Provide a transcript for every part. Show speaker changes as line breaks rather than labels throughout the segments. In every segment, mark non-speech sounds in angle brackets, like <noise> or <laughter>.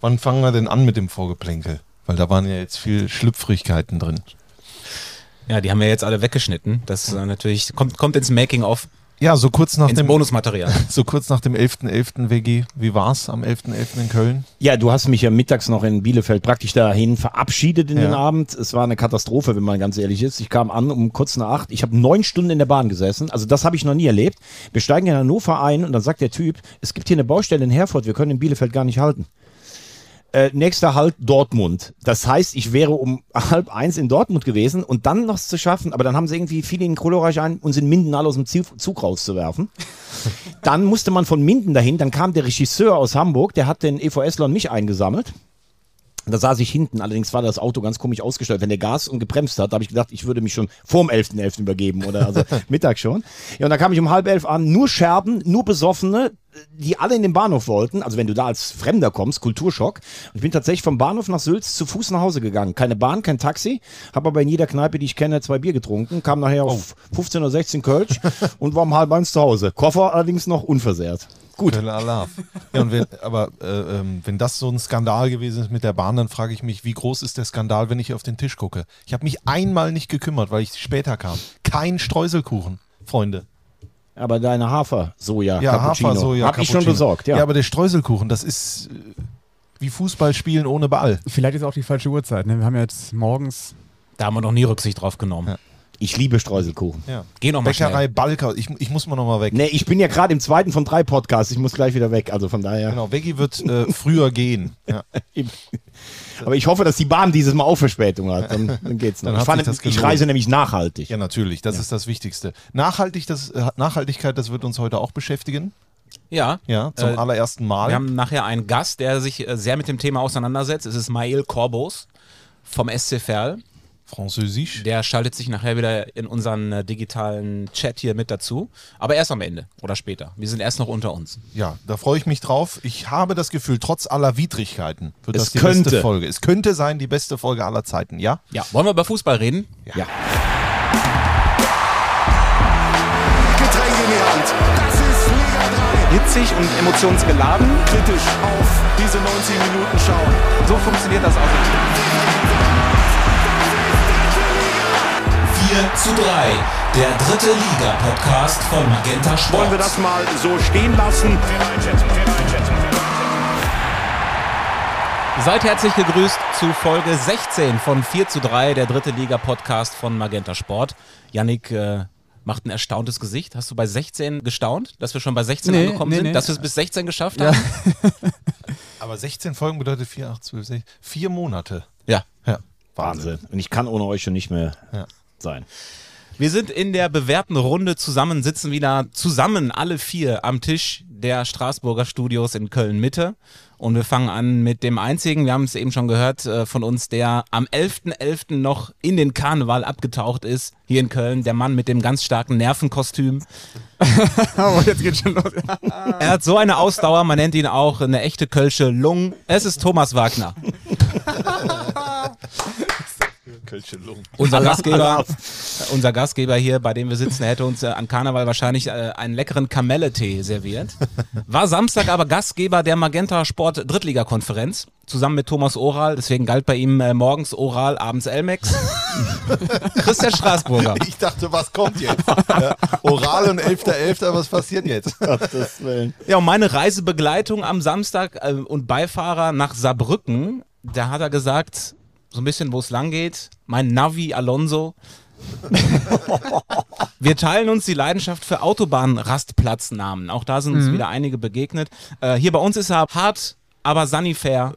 Wann fangen wir denn an mit dem Vorgeplänkel? Weil da waren ja jetzt viel Schlüpfrigkeiten drin.
Ja, die haben wir jetzt alle weggeschnitten. Das ist natürlich kommt, kommt ins Making-of,
Ja, so kurz nach dem
Bonusmaterial. <laughs>
so kurz nach dem 11.11. WG. Wie war's am 11.11. in Köln?
Ja, du hast mich ja mittags noch in Bielefeld praktisch dahin verabschiedet in
Ja.
den Abend. Es war eine Katastrophe, wenn man ganz ehrlich ist. Ich kam an um kurz nach acht. Ich habe neun Stunden in der Bahn gesessen. Also das habe ich noch nie erlebt. Wir steigen in Hannover ein und dann sagt der Typ, es gibt hier eine Baustelle in Herford, wir können in Bielefeld gar nicht halten. Äh, nächster Halt Dortmund. Das heißt, ich wäre um <laughs> halb eins in Dortmund gewesen und dann noch zu schaffen, aber dann haben sie irgendwie viele in Kohlreich ein, uns in Minden alle aus dem Zug Zug rauszuwerfen. <laughs> Dann musste man von Minden dahin, dann kam der Regisseur aus Hamburg, der hat den EVSler und mich eingesammelt. Da saß ich hinten, allerdings war das Auto ganz komisch ausgestellt. Wenn der Gas und gebremst hat, habe ich gedacht, ich würde mich schon vorm 11.11. übergeben oder also <laughs> Mittag schon. Ja, und dann kam ich um halb elf an, nur Scherben, nur Besoffene, die alle in den Bahnhof wollten. Also wenn du da als Fremder kommst, Kulturschock. Und ich bin tatsächlich vom Bahnhof nach Sülz zu Fuß nach Hause gegangen. Keine Bahn, kein Taxi, habe aber in jeder Kneipe, die ich kenne, zwei Bier getrunken, kam nachher auf 15 oder 16 Kölsch <laughs> und war um halb eins zu Hause. Koffer allerdings noch unversehrt. Gut.
Ja, und wenn, aber äh, ähm, wenn das so ein Skandal gewesen ist mit der Bahn, dann frage ich mich, wie groß ist der Skandal, wenn ich auf den Tisch gucke? Ich habe mich einmal nicht gekümmert, weil ich später kam. Kein Streuselkuchen, Freunde.
Aber deine Hafer, Soja,
Ja,
Cappuccino,
Hafer, Soja,
hab ich schon besorgt, ja.
Ja, aber der Streuselkuchen, das ist äh, wie Fußball spielen ohne Ball.
Vielleicht ist auch die falsche Uhrzeit. Ne? Wir haben jetzt morgens.
Da haben wir noch nie Rücksicht drauf genommen.
Ja.
Ich liebe Streuselkuchen.
Ja.
Geh noch mal
Bäckerei
schnell.
Balker, ich, ich muss mal noch mal weg.
Nee, ich bin ja gerade im zweiten von drei Podcasts. Ich muss gleich wieder weg. Also von daher.
Genau, Veggie wird äh, früher gehen. Ja. <laughs>
Aber ich hoffe, dass die Bahn dieses Mal auch Verspätung hat. Dann, dann geht's <laughs> noch.
Dann
ich, nämlich- ich reise nämlich nachhaltig.
ja, natürlich, das ist das Wichtigste. Nachhaltig, das, äh, Nachhaltigkeit, das wird uns heute auch beschäftigen.
Ja.
Ja, zum
Äh,
allerersten Mal.
Wir haben nachher einen Gast, der sich äh, sehr mit dem Thema auseinandersetzt. Es ist Mael Corbos vom SC Verl.
Französisch.
Der schaltet sich nachher wieder in unseren äh, digitalen Chat hier mit dazu. Aber erst am Ende oder später. Wir sind erst noch unter uns.
Ja, da freue ich mich drauf. Ich habe das Gefühl, trotz aller Widrigkeiten wird
Es
das die
könnte.
beste Folge. Es könnte sein, die beste Folge aller Zeiten, ja?
Ja, wollen wir über Fußball reden?
Ja.
Getränke in die Hand. Das ist Liga
Hitzig und emotionsgeladen.
3. Kritisch auf diese 90 Minuten schauen.
So funktioniert das auch.
4 zu 3, der dritte Liga-Podcast von Magenta Sport.
Wollen wir das mal so stehen lassen?
Seid herzlich gegrüßt zu Folge 16 von 4 zu 3, der dritte Liga-Podcast von Magenta Sport. Yannick äh, macht ein erstauntes Gesicht. Hast du bei 16 gestaunt, dass wir schon bei 16
Nee,
angekommen
nee,
sind?
nee.
Dass wir es bis 16 geschafft
Ja.
haben? <laughs>
Aber 16 Folgen bedeutet 4, 8, 12, 16, vier Monate.
Ja.
Ja,
Wahnsinn. Und ich kann ohne euch schon nicht mehr
Ja.
Sein.
Wir sind in der bewährten Runde zusammen, sitzen wieder zusammen, alle vier am Tisch der Straßburger Studios in Köln-Mitte. Und wir fangen an mit dem einzigen, wir haben es eben schon gehört, äh, von uns, der am 11.11. noch in den Karneval abgetaucht ist, hier in Köln. Der Mann mit dem ganz starken Nervenkostüm. <laughs>
Oh, jetzt geht's schon los. <laughs>
Er hat so eine Ausdauer, man nennt ihn auch eine echte Kölsche Lung. Es ist Thomas Wagner. <laughs>
Kölsche Lungen.
Unser Gastgeber, unser Gastgeber hier, bei dem wir sitzen, hätte uns äh, an Karneval wahrscheinlich äh, einen leckeren Kamelle-Tee serviert. War Samstag aber Gastgeber der Magenta Sport Drittliga-Konferenz, zusammen mit Thomas Oral. Deswegen galt bei ihm äh, morgens Oral, abends Elmex. <laughs> Christian Straßburger.
Ich dachte, was kommt jetzt? ja, Oral und 11.11., was passiert jetzt?
Ja, und meine Reisebegleitung am Samstag äh, und Beifahrer nach Saarbrücken, da hat er gesagt, so ein bisschen, wo es lang geht, mein Navi Alonso. <laughs> Wir teilen uns die Leidenschaft für Autobahnrastplatznamen. Auch da sind uns wieder einige begegnet. Äh, hier bei uns ist er hart, aber sanifair.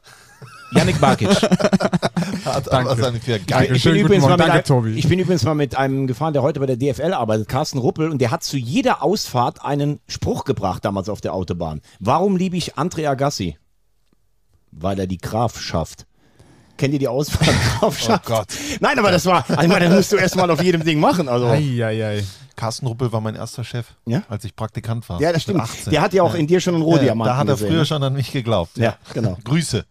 Yannick Barkic. <laughs>
Hat aber vier geil.
Ich bin, übrigens mal mit
Danke,
einem,
Tobi.
ich bin übrigens mal mit einem gefahren, der heute bei der DFL arbeitet, Carsten Ruppel, und der hat zu jeder Ausfahrt einen Spruch gebracht damals auf der Autobahn. Warum liebe ich Andre Agassi? Weil er die Graf schafft. Kennt ihr die Ausfahrt <laughs> Graf schafft?
Gott.
Nein, aber das war, ich meine, das musst du erstmal auf jedem Ding machen. Also.
Eieiei.
Carsten Ruppel war mein erster Chef,
Ja?
als ich Praktikant war.
Ja, das stimmt.
18.
Der hat ja auch in dir schon einen Rohdiamanten
Da hat er
gesehen,
früher
ne?
schon an mich geglaubt.
Ja, genau.
Grüße.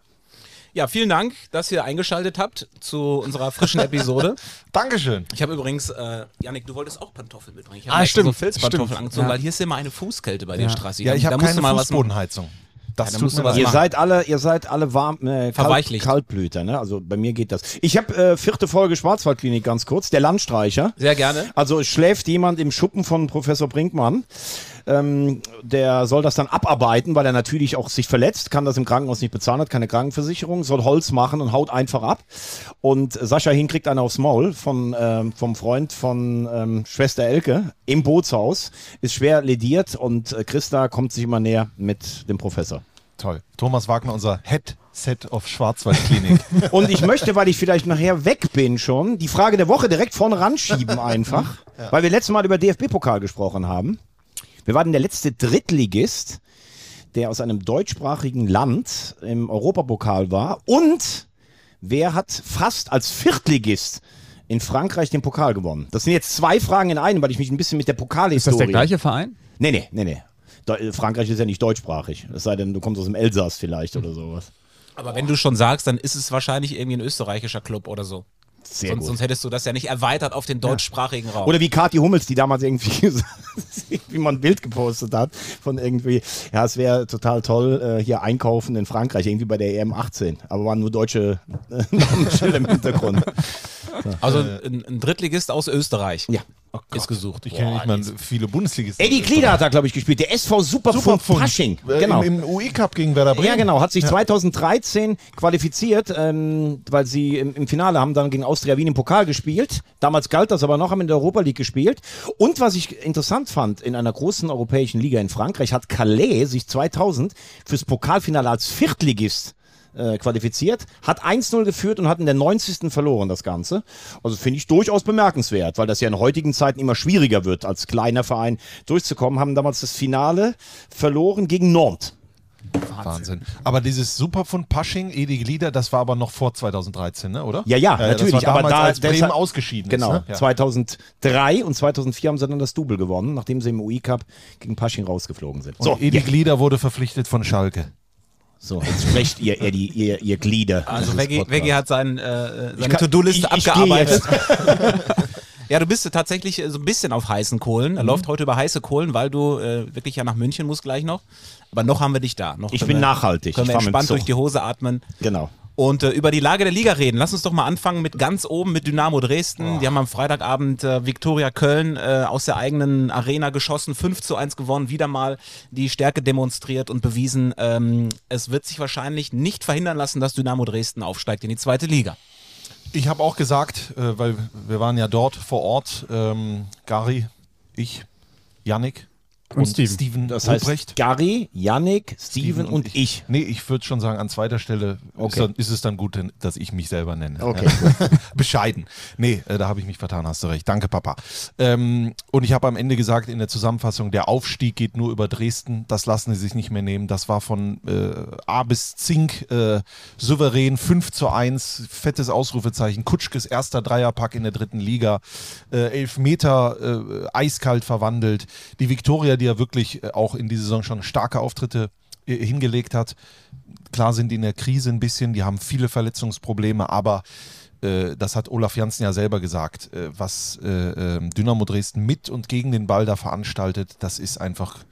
Ja, vielen Dank, dass ihr eingeschaltet habt zu unserer frischen <laughs> Episode.
Dankeschön.
Ich habe übrigens, äh, Yannick, du wolltest auch Pantoffeln mitbringen. Ich habe
Ah,
so
stimmt,
Filzpantoffeln angezogen,
Ja.
weil hier ist immer eine Fußkälte bei dir,
Ja.
Strassi.
Ja, ich habe keine
mal was.
Fußbodenheizung. Das
Ja,
tut mir
was.
Ihr
machen.
seid alle, ihr seid alle warm, äh, kalt. Kaltblüter, ne? Also bei mir geht das. Ich habe äh, vierte Folge Schwarzwaldklinik ganz kurz. Der Landstreicher.
Sehr gerne.
Also schläft jemand im Schuppen von Professor Brinkmann. Ähm, der soll das dann abarbeiten, weil er natürlich auch sich verletzt, kann das im Krankenhaus nicht bezahlen, hat keine Krankenversicherung, soll Holz machen und haut einfach ab. Und Sascha Hin kriegt einen aufs Maul von, ähm, vom Freund von ähm, Schwester Elke im Bootshaus, ist schwer lediert und äh, Christa kommt sich immer näher mit dem Professor.
Toll. Thomas Wagner, unser Headset of Schwarzwaldklinik. <laughs>
Und ich möchte, weil ich vielleicht nachher weg bin schon, die Frage der Woche direkt vorne ranschieben <laughs> einfach, weil wir letztes Mal über DFB-Pokal gesprochen haben. Wir waren der letzte Drittligist, der aus einem deutschsprachigen Land im Europapokal war und wer hat fast als Viertligist in Frankreich den Pokal gewonnen? Das sind jetzt zwei Fragen in einem, weil ich mich ein bisschen mit der
Ist das
Pokalhistorie...
der gleiche Verein?
Nee, nee, nee, nee. Deu- äh, Frankreich ist ja nicht deutschsprachig. Es sei denn, du kommst aus dem Elsass vielleicht oder sowas.
Aber wenn du schon sagst, dann ist es wahrscheinlich irgendwie ein österreichischer Club oder so.
Sehr
sonst,
gut.
sonst hättest du das ja nicht erweitert auf den deutschsprachigen Raum.
Oder wie Kathi Hummels, die damals irgendwie, <laughs> wie man ein Bild gepostet hat, von irgendwie, ja, es wäre total toll, äh, hier einkaufen in Frankreich, irgendwie bei der EM 18. Aber waren nur deutsche <laughs> äh, Namensschilder im Hintergrund. <laughs>
also ein, ein Drittligist aus Österreich
Ja.
ist gesucht.
Ich kenne nicht mal viele Bundesligisten.
Eddie Klieder hat da, glaube ich, gespielt. Der SV Superfund
Superfund.
Fasching.
Äh,
Genau.
Im, im UE-Cup gegen Werder Bremen.
Ja, genau. Hat sich 2013 qualifiziert, ähm, weil sie im, im Finale haben dann gegen Austria Wien im Pokal gespielt. Damals galt das aber noch, haben in der Europa League gespielt. Und was ich interessant fand, in einer großen europäischen Liga in Frankreich hat Calais sich 2000 fürs Pokalfinale als Viertligist äh, qualifiziert, hat 1-0 geführt und hat in der 90. verloren das Ganze. Also finde ich durchaus bemerkenswert, weil das ja in heutigen Zeiten immer schwieriger wird, als kleiner Verein durchzukommen. Haben damals das Finale verloren gegen Nantes.
Wahnsinn. Aber dieses Superfund Pasching, Edi Glieder, das war aber noch vor 2013, ne, oder?
Ja, ja,
das
natürlich,
war
aber
damals,
da-
als Bremen
deshalb-
ausgeschieden
Genau,
ist. Ne? Ja.
2003 und 2004 haben sie dann das Double gewonnen, nachdem sie im UI-Cup gegen Pasching rausgeflogen sind.
Und
So,
Edi
ja,
Glieder wurde verpflichtet von Schalke.
So jetzt sprecht ihr, ihr, die, ihr, ihr Glieder.
Also Veggie, hat sein, äh, seine To-Do-Liste
ich- ich
abgearbeitet. <laughs> ja, du bist tatsächlich äh, so ein bisschen auf heißen Kohlen.
Mhm.
Er läuft heute über heiße Kohlen, weil du äh, wirklich ja nach München musst gleich noch. Aber noch haben wir dich da. Noch
Ich bin
wir,
nachhaltig.
Können
Ich
wir
dem
entspannt durch die Hose atmen.
Genau.
Und äh, über die Lage der Liga reden. Lass uns doch mal anfangen mit ganz oben mit Dynamo Dresden. Die haben am Freitagabend äh, Viktoria Köln äh, aus der eigenen Arena geschossen, 5 zu 1 gewonnen, wieder mal die Stärke demonstriert und bewiesen. Ähm, es wird sich wahrscheinlich nicht verhindern lassen, dass Dynamo Dresden aufsteigt in die zweite Liga.
Ich habe auch gesagt, äh, weil wir waren ja dort vor Ort, ähm, Gary, ich, Yannick
Und Steven.
Steven
Das
Ruprecht.
heißt Gary, Yannick, Steven und ich.
Nee, ich würde schon sagen, an zweiter Stelle
Okay.
ist, dann, ist es dann gut, dass ich mich selber nenne.
Okay,
Ja. <laughs> Bescheiden. Nee, äh, da habe ich mich vertan, hast du recht. Danke, Papa. Ähm, und ich habe am Ende gesagt in der Zusammenfassung, der Aufstieg geht nur über Dresden. Das lassen sie sich nicht mehr nehmen. Das war von äh, A bis Zink äh, souverän. 5 zu 1, fettes Ausrufezeichen. Kutschkes erster Dreierpack in der dritten Liga. Äh, elf Meter äh, eiskalt verwandelt. Die Viktoria, die ja wirklich äh, auch in dieser Saison schon starke Auftritte äh, hingelegt hat. Klar sind die in der Krise ein bisschen, die haben viele Verletzungsprobleme, aber äh, das hat Olaf Janssen ja selber gesagt, was äh, ähm, Dynamo Dresden mit und gegen den Ball da veranstaltet, das ist einfach,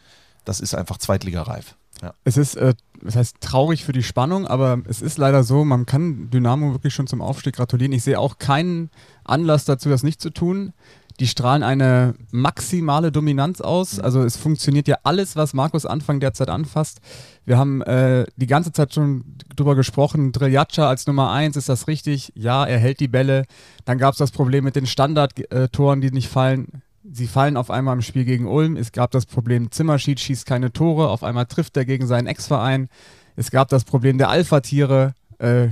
das ist einfach Zweitligareif. Ja.
Es ist, das heißt, traurig für die Spannung, aber es ist leider so, man kann Dynamo wirklich schon zum Aufstieg gratulieren. Ich sehe auch keinen Anlass dazu, das nicht zu tun. Die strahlen eine maximale Dominanz aus. Also es funktioniert ja alles, was Markus Anfang derzeit anfasst. Wir haben äh, die ganze Zeit schon drüber gesprochen, Driljatscha als Nummer eins, ist das richtig? Ja, er hält die Bälle. Dann gab es das Problem mit den Standardtoren, die nicht fallen. Sie fallen auf einmal im Spiel gegen Ulm. Es gab das Problem, Zimmerschied schießt keine Tore. Auf einmal trifft er gegen seinen Ex-Verein. Es gab das Problem der Alpha-Tiere. Äh,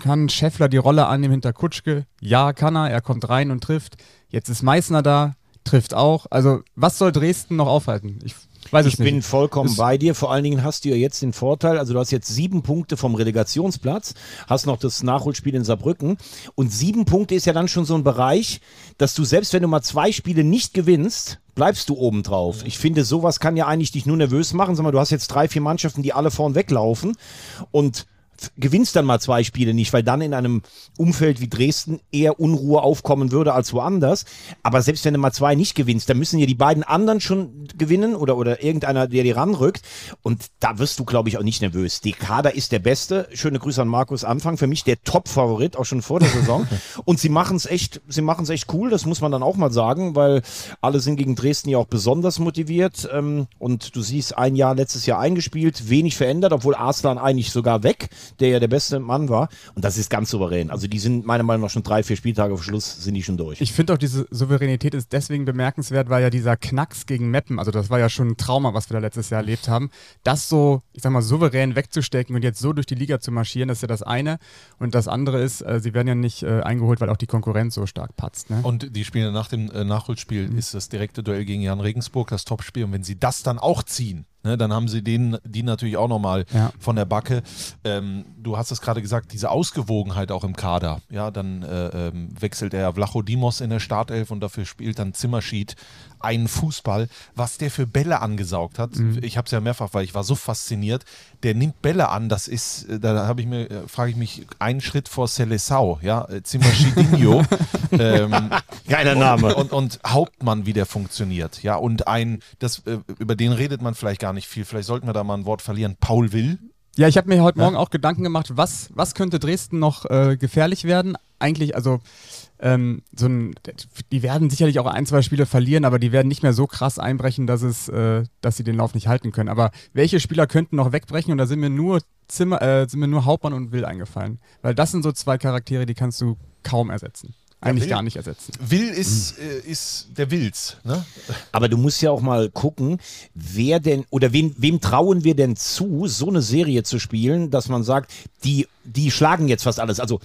kann Scheffler die Rolle annehmen hinter Kutschke? Ja, kann er. Er kommt rein und trifft. Jetzt ist Meißner da, trifft auch. Also, was soll Dresden noch aufhalten? Ich weiß
Ich
es nicht.
bin vollkommen
Ist-
bei dir. Vor allen Dingen hast du ja jetzt den Vorteil, also du hast jetzt sieben Punkte vom Relegationsplatz, hast noch das Nachholspiel in Saarbrücken und sieben Punkte ist ja dann schon so ein Bereich, dass du selbst wenn du mal zwei Spiele nicht gewinnst, bleibst du oben drauf. Ich finde, sowas kann ja eigentlich dich nur nervös machen, sondern du hast jetzt drei, vier Mannschaften, die alle vorn weglaufen und gewinnst dann mal zwei Spiele nicht, weil dann in einem Umfeld wie Dresden eher Unruhe aufkommen würde als woanders. Aber selbst wenn du mal zwei nicht gewinnst, dann müssen ja die beiden anderen schon gewinnen oder, oder irgendeiner, der dir ranrückt. Und da wirst du, glaube ich, auch nicht nervös. Die Kader ist der Beste. Schöne Grüße an Markus Anfang. Für mich der Top-Favorit, auch schon vor der Saison. <laughs> Und sie machen es echt, sie machen es echt cool. Das muss man dann auch mal sagen, weil alle sind gegen Dresden ja auch besonders motiviert. Ähm, und du siehst, ein Jahr letztes Jahr eingespielt, wenig verändert, obwohl Arslan eigentlich sogar weg, der ja der beste Mann war. Und das ist ganz souverän. Also die sind meiner Meinung nach schon drei, vier Spieltage vor Schluss sind die schon durch.
Ich finde auch, diese Souveränität ist deswegen bemerkenswert, weil ja dieser Knacks gegen Meppen, also das war ja schon ein Trauma, was wir da letztes Jahr erlebt haben, das so, ich sag mal, souverän wegzustecken und jetzt so durch die Liga zu marschieren, das ist ja das eine. Und das andere ist, äh, sie werden ja nicht äh, eingeholt, weil auch die Konkurrenz so stark patzt. Ne?
Und die spielen nach dem äh, Nachholspiel ist das direkte Duell gegen Jan Regensburg das Topspiel. Und wenn sie das dann auch ziehen, ne, dann haben sie den, die natürlich auch nochmal
Ja.
von der Backe. Ähm, du hast es gerade gesagt, diese Ausgewogenheit auch im Kader. Ja, dann äh, ähm, wechselt er Vlachodimos in der Startelf und dafür spielt dann Zimmerschied einen Fußball, was der für Bälle angesaugt hat. Ich habe es ja mehrfach, weil ich war so fasziniert. Der nimmt Bälle an, das ist, äh, da habe ich mir, äh, frage ich mich, einen Schritt vor Celesau, ja, äh, Zimmerschidinho. <laughs> ähm,
Geiler Name.
und, und Hauptmann, wie der funktioniert. Ja, und ein, das, äh, über den redet man vielleicht gar nicht viel. Vielleicht sollten wir da mal ein Wort verlieren. Paul Will.
Ja, ich habe mir heute Morgen auch Gedanken gemacht, was, was könnte Dresden noch äh, gefährlich werden? Eigentlich, also ähm, so ein, die werden sicherlich auch ein, zwei Spiele verlieren, aber die werden nicht mehr so krass einbrechen, dass es, äh, dass sie den Lauf nicht halten können. Aber welche Spieler könnten noch wegbrechen? Und da sind mir nur Zimmer, äh, sind mir nur Hauptmann und Will eingefallen. Weil das sind so zwei Charaktere, die kannst du kaum ersetzen. Eigentlich
Will-
gar nicht ersetzen.
Will ist, äh, ist der Wills. Ne?
Aber du musst ja auch mal gucken, wer denn oder wem, wem trauen wir denn zu, so eine Serie zu spielen, dass man sagt, die, die schlagen jetzt fast alles. Also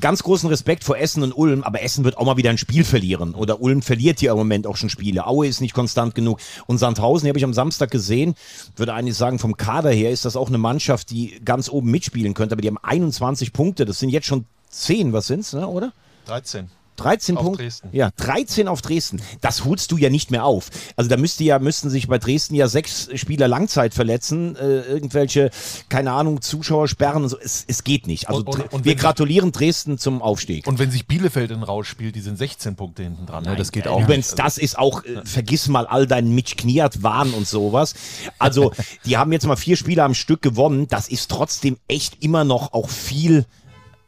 ganz großen Respekt vor Essen und Ulm, aber Essen wird auch mal wieder ein Spiel verlieren. Oder Ulm verliert hier im Moment auch schon Spiele. Aue ist nicht konstant genug. Und Sandhausen, die habe ich am Samstag gesehen, würde eigentlich sagen, vom Kader her ist das auch eine Mannschaft, die ganz oben mitspielen könnte, aber die haben 21 Punkte. Das sind jetzt schon 10, was sind's, ne, oder?
13.
13
Auf
Punkte.
Dresden.
Ja, 13 auf Dresden. Das holst du ja nicht mehr auf. Also da müsste ja, müssten sich bei Dresden ja sechs Spieler Langzeit verletzen, äh, irgendwelche, keine Ahnung, Zuschauer sperren und so. Es, es geht nicht. Also
Und- und- und
wir gratulieren Dresden zum Aufstieg.
Und wenn sich Bielefeld in Rausch spielt, die sind 16 Punkte hinten dran. Ne? Das geht auch.
Übrigens,
nicht.
das ist auch, äh, vergiss mal all deinen Mitch Kniat Wahn und sowas. Also, die haben jetzt mal vier Spiele am Stück gewonnen. Das ist trotzdem echt immer noch auch viel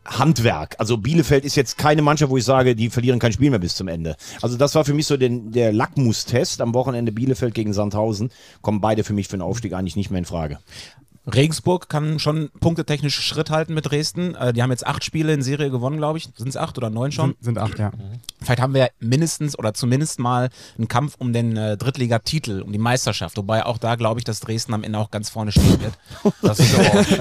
Handwerk. Also Bielefeld ist jetzt keine Mannschaft, wo ich sage, die verlieren kein Spiel mehr bis zum Ende. Also das war für mich so den, der Lackmustest am Wochenende Bielefeld gegen Sandhausen. Kommen beide für mich für den Aufstieg eigentlich nicht mehr in Frage.
Regensburg kann schon punktetechnisch Schritt halten mit Dresden. Äh, die haben jetzt acht Spiele in Serie gewonnen, glaube ich. Sind es acht oder neun schon?
Sind, sind acht, ja.
Vielleicht haben wir mindestens oder zumindest mal einen Kampf um den äh, Drittligatitel, um die Meisterschaft. Wobei auch da glaube ich, dass Dresden am Ende auch ganz vorne stehen wird. <laughs>
Das.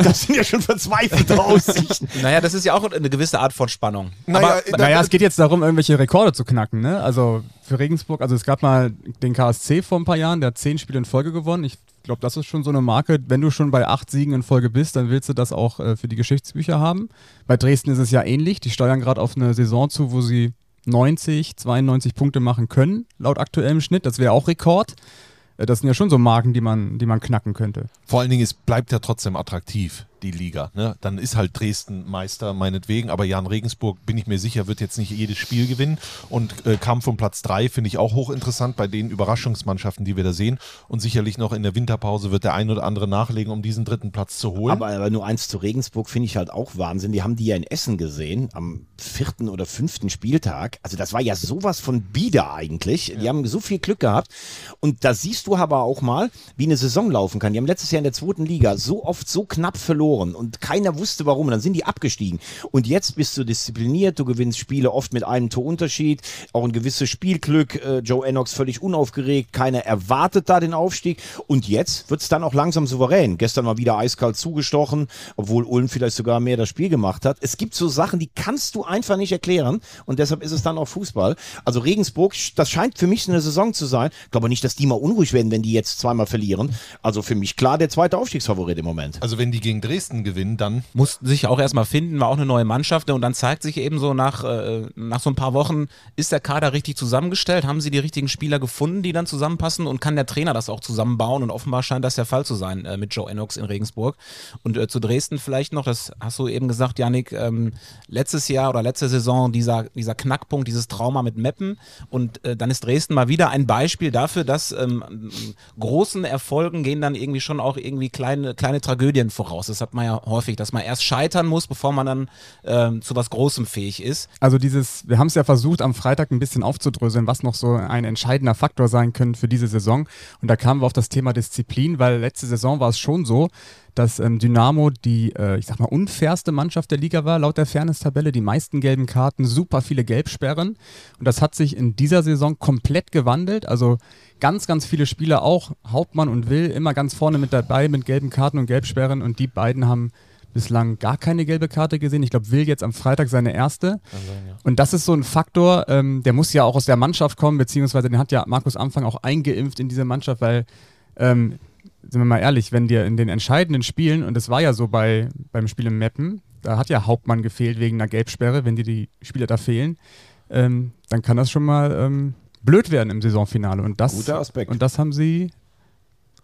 Das sind ja schon verzweifelte Aussichten. <laughs>
naja, das ist ja auch eine gewisse Art von Spannung.
Naja,
Aber
da-
Naja, es geht jetzt darum, irgendwelche Rekorde zu knacken. Ne? Also für Regensburg, also es gab mal den KSC vor ein paar Jahren, der hat zehn Spiele in Folge gewonnen. Ich glaube, das ist schon so eine Marke. Wenn du schon bei acht Siegen in Folge bist, dann willst du das auch äh, für die Geschichtsbücher haben. Bei Dresden ist es ja ähnlich. Die steuern gerade auf eine Saison zu, wo sie 90, 92 Punkte machen können, laut aktuellem Schnitt. Das wäre auch Rekord. Äh, Das sind ja schon so Marken, die man, die man knacken könnte.
Vor allen Dingen, es bleibt ja trotzdem attraktiv, die Liga. Ne? Dann ist halt Dresden Meister, meinetwegen, aber Jan Regensburg, bin ich mir sicher, wird jetzt nicht jedes Spiel gewinnen. Und äh, Kampf um Platz 3 finde ich auch hochinteressant bei den Überraschungsmannschaften, die wir da sehen. Und sicherlich noch in der Winterpause wird der ein oder andere nachlegen, um diesen dritten Platz zu holen.
Aber, aber nur eins zu Regensburg finde ich halt auch Wahnsinn. Die haben die ja in Essen gesehen, am vierten oder fünften Spieltag. Also das war ja sowas von bieder eigentlich. Die haben so viel Glück gehabt. Und da siehst du aber auch mal, wie eine Saison laufen kann. Die haben letztes Jahr in der zweiten Liga so oft so knapp verloren und keiner wusste warum. Dann sind die abgestiegen. Und jetzt bist du diszipliniert, du gewinnst Spiele oft mit einem Torunterschied, auch ein gewisses Spielglück. Äh, Joe Ennox völlig unaufgeregt, keiner erwartet da den Aufstieg. Und jetzt wird es dann auch langsam souverän. Gestern mal wieder eiskalt zugestochen, obwohl Ulm vielleicht sogar mehr das Spiel gemacht hat. Es gibt so Sachen, die kannst du einfach nicht erklären. Und deshalb ist es dann auch Fußball. Also Regensburg, das scheint für mich eine Saison zu sein. Ich glaube nicht, dass die mal unruhig werden, wenn die jetzt zweimal verlieren. Also für mich klar der zweite Aufstiegsfavorit im Moment.
Also wenn die gegen Dresden Dresden gewinnen, dann
mussten sich auch erstmal finden, war auch eine neue Mannschaft ne? und dann zeigt sich eben so nach, äh, nach so ein paar Wochen, ist der Kader richtig zusammengestellt, haben sie die richtigen Spieler gefunden, die dann zusammenpassen und kann der Trainer das auch zusammenbauen und offenbar scheint das der Fall zu sein äh, mit Joe Ennox in Regensburg. Und äh, zu Dresden vielleicht noch, das hast du eben gesagt, Janik, ähm, letztes Jahr oder letzte Saison dieser, dieser Knackpunkt, dieses Trauma mit Meppen und äh, dann ist Dresden mal wieder ein Beispiel dafür, dass ähm, großen Erfolgen gehen dann irgendwie schon auch irgendwie kleine, kleine Tragödien voraus. Das hat man ja häufig, dass man erst scheitern muss, bevor man dann ähm, zu was Großem fähig ist.
Also dieses, wir haben es ja versucht, am Freitag ein bisschen aufzudröseln, was noch so ein entscheidender Faktor sein könnte für diese Saison. Und da kamen wir auf das Thema Disziplin, weil letzte Saison war es schon so, dass ähm, Dynamo die, äh, ich sag mal, unfairste Mannschaft der Liga war, laut der Fairness-Tabelle. Die meisten gelben Karten, super viele Gelbsperren. Und das hat sich in dieser Saison komplett gewandelt. Also ganz, ganz viele Spieler, auch Hauptmann und Will, immer ganz vorne mit dabei mit gelben Karten und Gelbsperren. Und die beiden haben bislang gar keine gelbe Karte gesehen. Ich glaube, Will jetzt am Freitag seine erste. Und das ist so ein Faktor, ähm, der muss ja auch aus der Mannschaft kommen, beziehungsweise den hat ja Markus Anfang auch eingeimpft in diese Mannschaft, weil ähm, sind wir mal ehrlich, wenn dir in den entscheidenden Spielen, und das war ja so bei, beim Spiel im Meppen, da hat ja Hauptmann gefehlt wegen einer Gelbsperre, wenn dir die Spieler da fehlen, ähm, dann kann das schon mal ähm, blöd werden im Saisonfinale. Und das,
Guter Aspekt.
Und das haben sie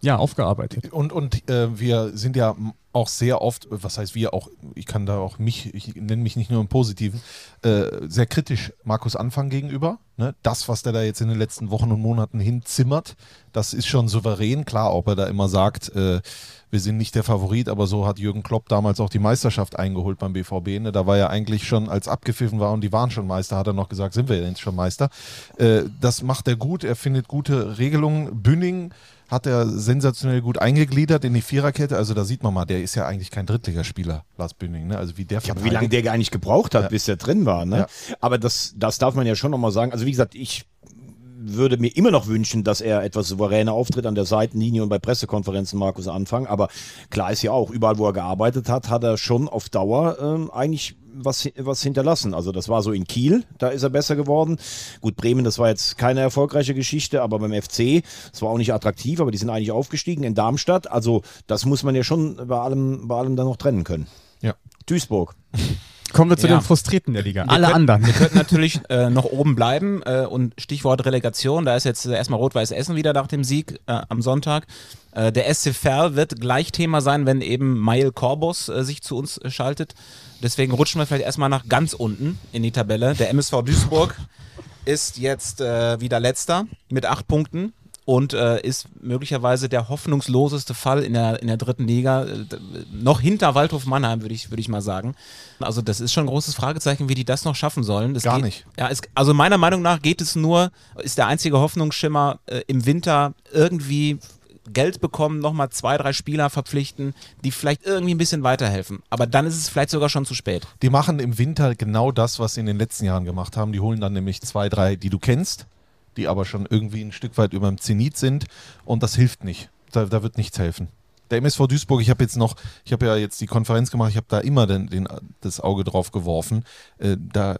ja aufgearbeitet.
Und, und äh, wir sind ja auch sehr oft, was heißt wir auch, ich kann da auch mich, ich nenne mich nicht nur im Positiven, äh, sehr kritisch Markus Anfang gegenüber. Ne? Das, was der da jetzt in den letzten Wochen und Monaten hinzimmert, das ist schon souverän. Klar, ob er da immer sagt, äh, wir sind nicht der Favorit, aber so hat Jürgen Klopp damals auch die Meisterschaft eingeholt beim BVB. Ne? Da war er eigentlich schon, als abgepfiffen war und die waren schon Meister, hat er noch gesagt, sind wir jetzt schon Meister. Äh, das macht er gut, er findet gute Regelungen. Bünding hat er sensationell gut eingegliedert in die Viererkette. Also da sieht man mal, der ist ja eigentlich kein Drittligaspieler, Lars Bünding. Ne? Also wie der
Ja, wie lange der gar nicht gebraucht hat,
Ja.
bis er drin war. Ne?
Ja.
Aber das, das darf man ja schon nochmal sagen. Also wie gesagt, ich würde mir immer noch wünschen, dass er etwas souveräner auftritt an der Seitenlinie und bei Pressekonferenzen Markus Anfang. Aber klar ist ja auch, überall wo er gearbeitet hat, hat er schon auf Dauer ähm, eigentlich was, was hinterlassen. Also das war so in Kiel, da ist er besser geworden. Gut, Bremen, das war jetzt keine erfolgreiche Geschichte, aber beim FC, das war auch nicht attraktiv, aber die sind eigentlich aufgestiegen in Darmstadt. Also das muss man ja schon bei allem, bei allem dann noch trennen können.
Ja.
Duisburg. <laughs>
Kommen wir zu
Ja.
den Frustrierten der Liga.
Wir
Alle
können-
anderen.
Wir könnten <laughs> natürlich äh, noch oben bleiben äh, und Stichwort Relegation, da ist jetzt äh, erstmal Rot-Weiß Essen wieder nach dem Sieg äh, am Sonntag. Äh, der SC Verl wird gleich Thema sein, wenn eben Mail Corbus sich zu uns schaltet. Deswegen rutschen wir vielleicht erstmal nach ganz unten in die Tabelle. Der MSV Duisburg ist jetzt wieder letzter mit acht Punkten und äh, ist möglicherweise der hoffnungsloseste Fall in der, in der dritten Liga. Äh, noch hinter Waldhof Mannheim, würde ich, würde ich mal sagen. Also das ist schon ein großes Fragezeichen, wie die das noch schaffen sollen. Das
Gar
geht,
nicht.
Ja, es, also meiner Meinung nach geht es nur, ist der einzige Hoffnungsschimmer äh, im Winter irgendwie Geld bekommen, nochmal zwei, drei Spieler verpflichten, die vielleicht irgendwie ein bisschen weiterhelfen. Aber dann ist es vielleicht sogar schon zu spät.
Die machen im Winter genau das, was sie in den letzten Jahren gemacht haben. Die holen dann nämlich zwei, drei, die du kennst, die aber schon irgendwie ein Stück weit über dem Zenit sind und das hilft nicht. Da, da wird nichts helfen. Der MSV Duisburg, ich habe jetzt noch, ich habe ja jetzt die Konferenz gemacht, ich habe da immer den, den, das Auge drauf geworfen. Äh, da,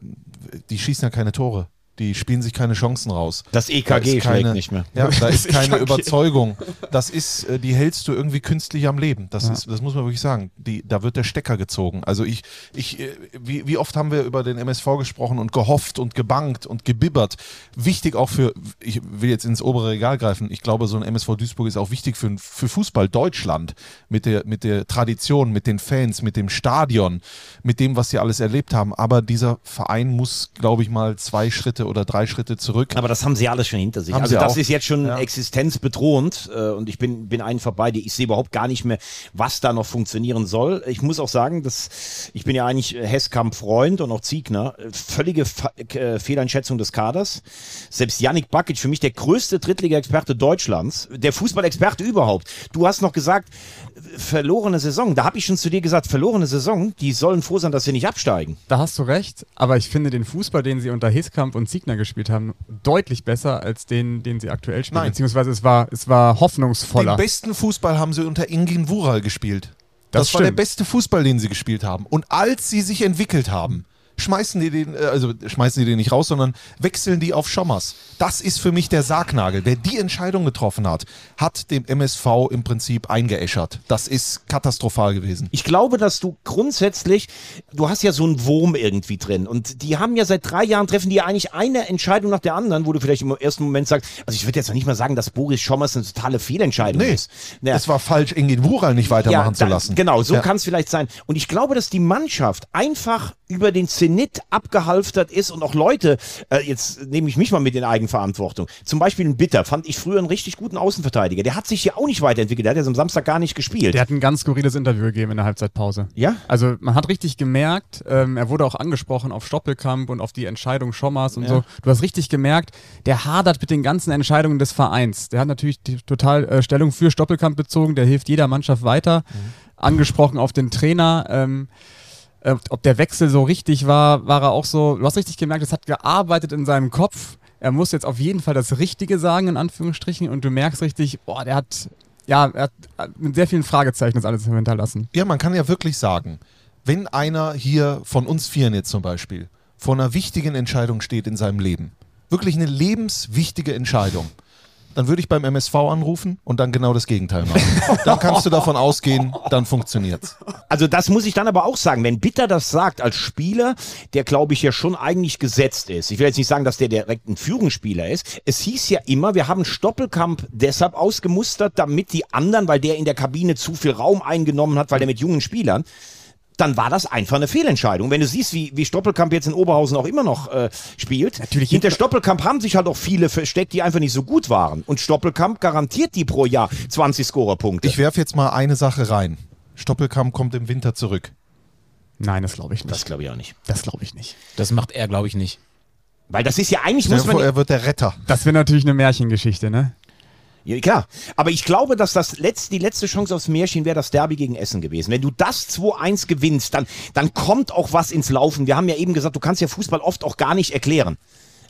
die schießen ja keine Tore. Die spielen sich keine Chancen raus.
Das
Da
EKG
ist keine-
schlägt nicht mehr.
Ja, da <laughs> ist keine
EKG.
Überzeugung. Das ist, äh, die hältst du irgendwie künstlich am Leben. Das ist, das muss man wirklich sagen. Die, da wird der Stecker gezogen. Also ich, ich, äh, wie, wie oft haben wir über den MSV gesprochen und gehofft und gebankt und gebibbert. Wichtig auch für, ich will jetzt ins obere Regal greifen. Ich glaube, so ein MSV Duisburg ist auch wichtig für, für Fußball Deutschland. Mit der, mit der Tradition, mit den Fans, mit dem Stadion, mit dem, was sie alles erlebt haben. Aber dieser Verein muss, glaube ich mal, zwei Schritte oder drei Schritte zurück.
Aber das haben sie alles schon hinter sich.
Haben
also
sie
das
auch.
ist jetzt schon
Ja.
existenzbedrohend äh, und ich bin, bin einfach bei dir. Ich sehe überhaupt gar nicht mehr, was da noch funktionieren soll. Ich muss auch sagen, dass ich bin ja eigentlich Hesskamp-Freund und auch Ziegner. Völlige Fa äh, Fehleinschätzung des Kaders. Selbst Yannick Bakic, für mich der größte Drittliga-Experte Deutschlands, der Fußballexperte überhaupt. Du hast noch gesagt, verlorene Saison. Da habe ich schon zu dir gesagt, verlorene Saison, die sollen froh sein, dass sie nicht absteigen.
Da hast du recht, aber ich finde den Fußball, den sie unter Hiskamp und Siegner gespielt haben, deutlich besser als den, den sie aktuell spielen.
Nein.
Beziehungsweise es war, es war hoffnungsvoller.
Den besten Fußball haben sie unter Ingin Wural gespielt.
Das
Das, war der beste Fußball, den sie gespielt haben. Und als sie sich entwickelt haben, schmeißen die den, äh, also schmeißen die den nicht raus, sondern wechseln die auf Schommers. Das ist für mich der Sargnagel. Wer die Entscheidung getroffen hat, hat dem MSV im Prinzip eingeäschert. Das ist katastrophal gewesen.
Ich glaube, dass du grundsätzlich, du hast ja so einen Wurm irgendwie drin und die haben ja seit drei Jahren treffen die ja eigentlich eine Entscheidung nach der anderen, wo du vielleicht im ersten Moment sagst, also ich würde jetzt noch nicht mal sagen, dass Boris Schommers eine totale Fehlentscheidung
Nee,
ist. Ja.
es war falsch, Engin Wural nicht weitermachen zu
da-
lassen.
Genau, so
Ja.
kann es vielleicht sein. Und ich glaube, dass die Mannschaft einfach über den Zenit abgehalftert ist und auch Leute, äh, jetzt nehme ich mich mal mit in Eigenverantwortung. Zum Beispiel ein Bitter, fand ich früher einen richtig guten Außenverteidiger. Der hat sich ja auch nicht weiterentwickelt. Der hat ja am Samstag gar nicht gespielt.
Der hat ein ganz skurriles Interview gegeben in der Halbzeitpause.
Ja?
Also man hat richtig gemerkt, ähm, er wurde auch angesprochen auf Stoppelkamp und auf die Entscheidung Schommers und so. Du hast richtig gemerkt, der hadert mit den ganzen Entscheidungen des Vereins. Der hat natürlich die total äh, Stellung für Stoppelkamp bezogen, der hilft jeder Mannschaft weiter. Angesprochen auf den Trainer. Ähm, äh, ob der Wechsel so richtig war, war er auch so, du hast richtig gemerkt, es hat gearbeitet in seinem Kopf. Er muss jetzt auf jeden Fall das Richtige sagen, in Anführungsstrichen, und du merkst richtig, boah, der hat, ja, er hat äh, mit sehr vielen Fragezeichen das alles hinterlassen.
Ja, man kann ja wirklich sagen, wenn einer hier von uns Vieren jetzt zum Beispiel vor einer wichtigen Entscheidung steht in seinem Leben, wirklich eine lebenswichtige Entscheidung, dann würde ich beim MSV anrufen und dann genau das Gegenteil machen. <laughs> dann kannst du davon ausgehen, dann funktioniert's.
Also das muss ich dann aber auch sagen, wenn Bitter das sagt als Spieler, der glaube ich ja schon eigentlich gesetzt ist. Ich will jetzt nicht sagen, dass der direkt ein Führungsspieler ist. Es hieß ja immer, wir haben Stoppelkamp deshalb ausgemustert, damit die anderen, weil der in der Kabine zu viel Raum eingenommen hat, weil der mit jungen Spielern dann war das einfach eine Fehlentscheidung. Wenn du siehst, wie, wie Stoppelkamp jetzt in Oberhausen auch immer noch äh, spielt,
Natürlich
hinter Stoppelkamp haben sich halt auch viele versteckt, die einfach nicht so gut waren. Und Stoppelkamp garantiert die pro Jahr 20 Scorerpunkte.
Ich werfe jetzt mal eine Sache rein. Stoppelkamp kommt im Winter zurück.
Nein, das glaube ich
das
nicht.
glaube ich auch nicht.
Das glaube ich nicht.
Das macht er, glaube ich, nicht.
Weil das ist ja eigentlich, muss man
er wird der Retter.
Das wäre natürlich eine Märchengeschichte, ne?
Ja, klar. Aber ich glaube, dass das letzte, die letzte Chance aufs Märchen wäre das Derby gegen Essen gewesen. Wenn du das 2-1 gewinnst, dann, dann kommt auch was ins Laufen. Wir haben ja eben gesagt, du kannst ja Fußball oft auch gar nicht erklären.